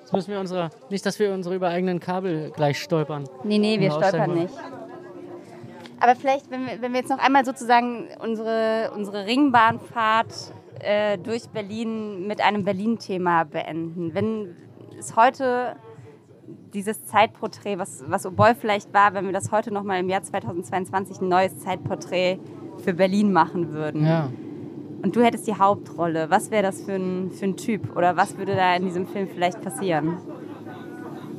Jetzt müssen wir unsere, nicht, dass wir unsere über eigenen Kabel gleich stolpern. Nee, nee, wir stolpern nicht. Aber vielleicht, wenn wir, wenn wir jetzt noch einmal sozusagen unsere, unsere Ringbahnfahrt äh, durch Berlin mit einem Berlin-Thema beenden. Wenn es heute dieses Zeitporträt, was, was O'Boy vielleicht war, wenn wir das heute nochmal im Jahr 2022 ein neues Zeitporträt für Berlin machen würden. Ja. Und du hättest die Hauptrolle. Was wäre das für ein, für ein Typ? Oder was würde da in diesem Film vielleicht passieren?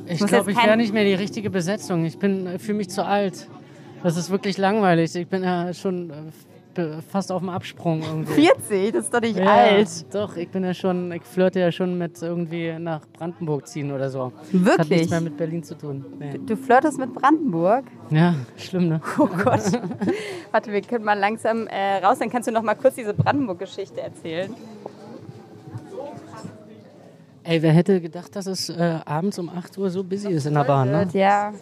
Ich glaube, ich wäre nicht mehr die richtige Besetzung. Ich bin fühle mich zu alt. Das ist wirklich langweilig. Ich bin ja schon äh, fast auf dem Absprung irgendwie. 40, das ist doch nicht Ja, alt. Doch, ich bin ja schon, ich flirte ja schon mit irgendwie nach Brandenburg ziehen oder so. Das hat Wirklich? nichts mehr mit Berlin zu tun. Nee. Du flirtest mit Brandenburg? Ja, schlimm, ne? Oh Gott. [laughs] Warte, wir können mal langsam äh, raus, dann kannst du noch mal kurz diese Brandenburg-Geschichte erzählen. Ey, wer hätte gedacht, dass es äh, abends um 8 Uhr so busy ist in der Bahn, ne? Ja.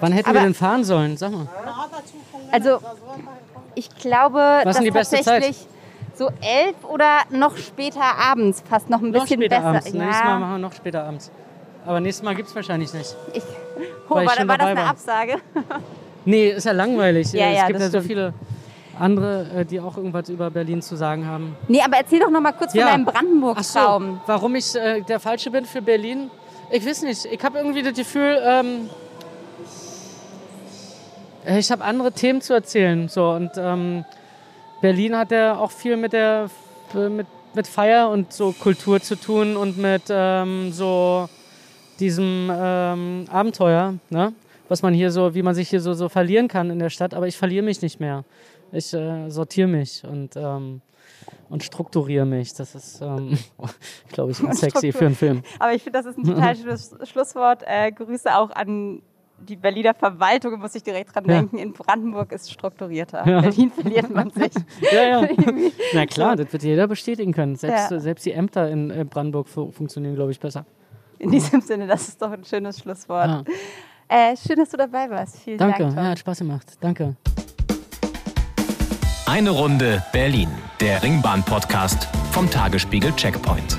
Wann hätten Aber- wir denn fahren sollen? Sag mal. Also, ich glaube, Was dass die beste tatsächlich so elf oder noch später abends fast noch ein Noch bisschen besser. abends. Nächstes Mal Ja, machen wir noch später abends. Aber nächstes Mal gibt es wahrscheinlich nicht. ich, [laughs] oh, war, ich war das eine. Absage? [laughs] Nee, ist ja langweilig. Ja, es ja, gibt ja so viele andere, äh, die auch irgendwas über Berlin zu sagen haben. Nee, aber erzähl doch noch mal kurz von deinem Ach so, Brandenburg-Traum. warum ich äh, der Falsche bin für Berlin? Ich weiß nicht. Ich habe irgendwie das Gefühl, ähm, äh, ich habe andere Themen zu erzählen. So, und ähm, Berlin hat ja auch viel mit der äh, mit, mit Feier und so Kultur zu tun und mit ähm, so diesem ähm, Abenteuer, ne? was man hier so, wie man sich hier so, so verlieren kann in der Stadt. Aber ich verliere mich nicht mehr. Ich äh, sortiere mich und ähm, und strukturiere mich. Das ist, ähm, [laughs] glaube ich, [laughs] sexy für einen Film. Aber ich finde, das ist ein total [laughs] schönes Schlusswort. Äh, Grüße auch an die Berliner Verwaltung, muss ich direkt dran Ja. denken. In Brandenburg ist strukturierter. Ja. Berlin verliert man sich. [laughs] Ja, ja. [laughs] Na klar, das wird jeder bestätigen können. Selbst, Ja. selbst die Ämter in äh, Brandenburg fu funktionieren, glaube ich, besser. In diesem Sinne, das ist doch ein schönes Schlusswort. Ja. Äh, schön, dass du dabei warst. Vielen Danke, Dank. Tom. ja, hat Spaß gemacht. Danke. Eine Runde Berlin, der Ringbahn-Podcast vom Tagesspiegel Checkpoint.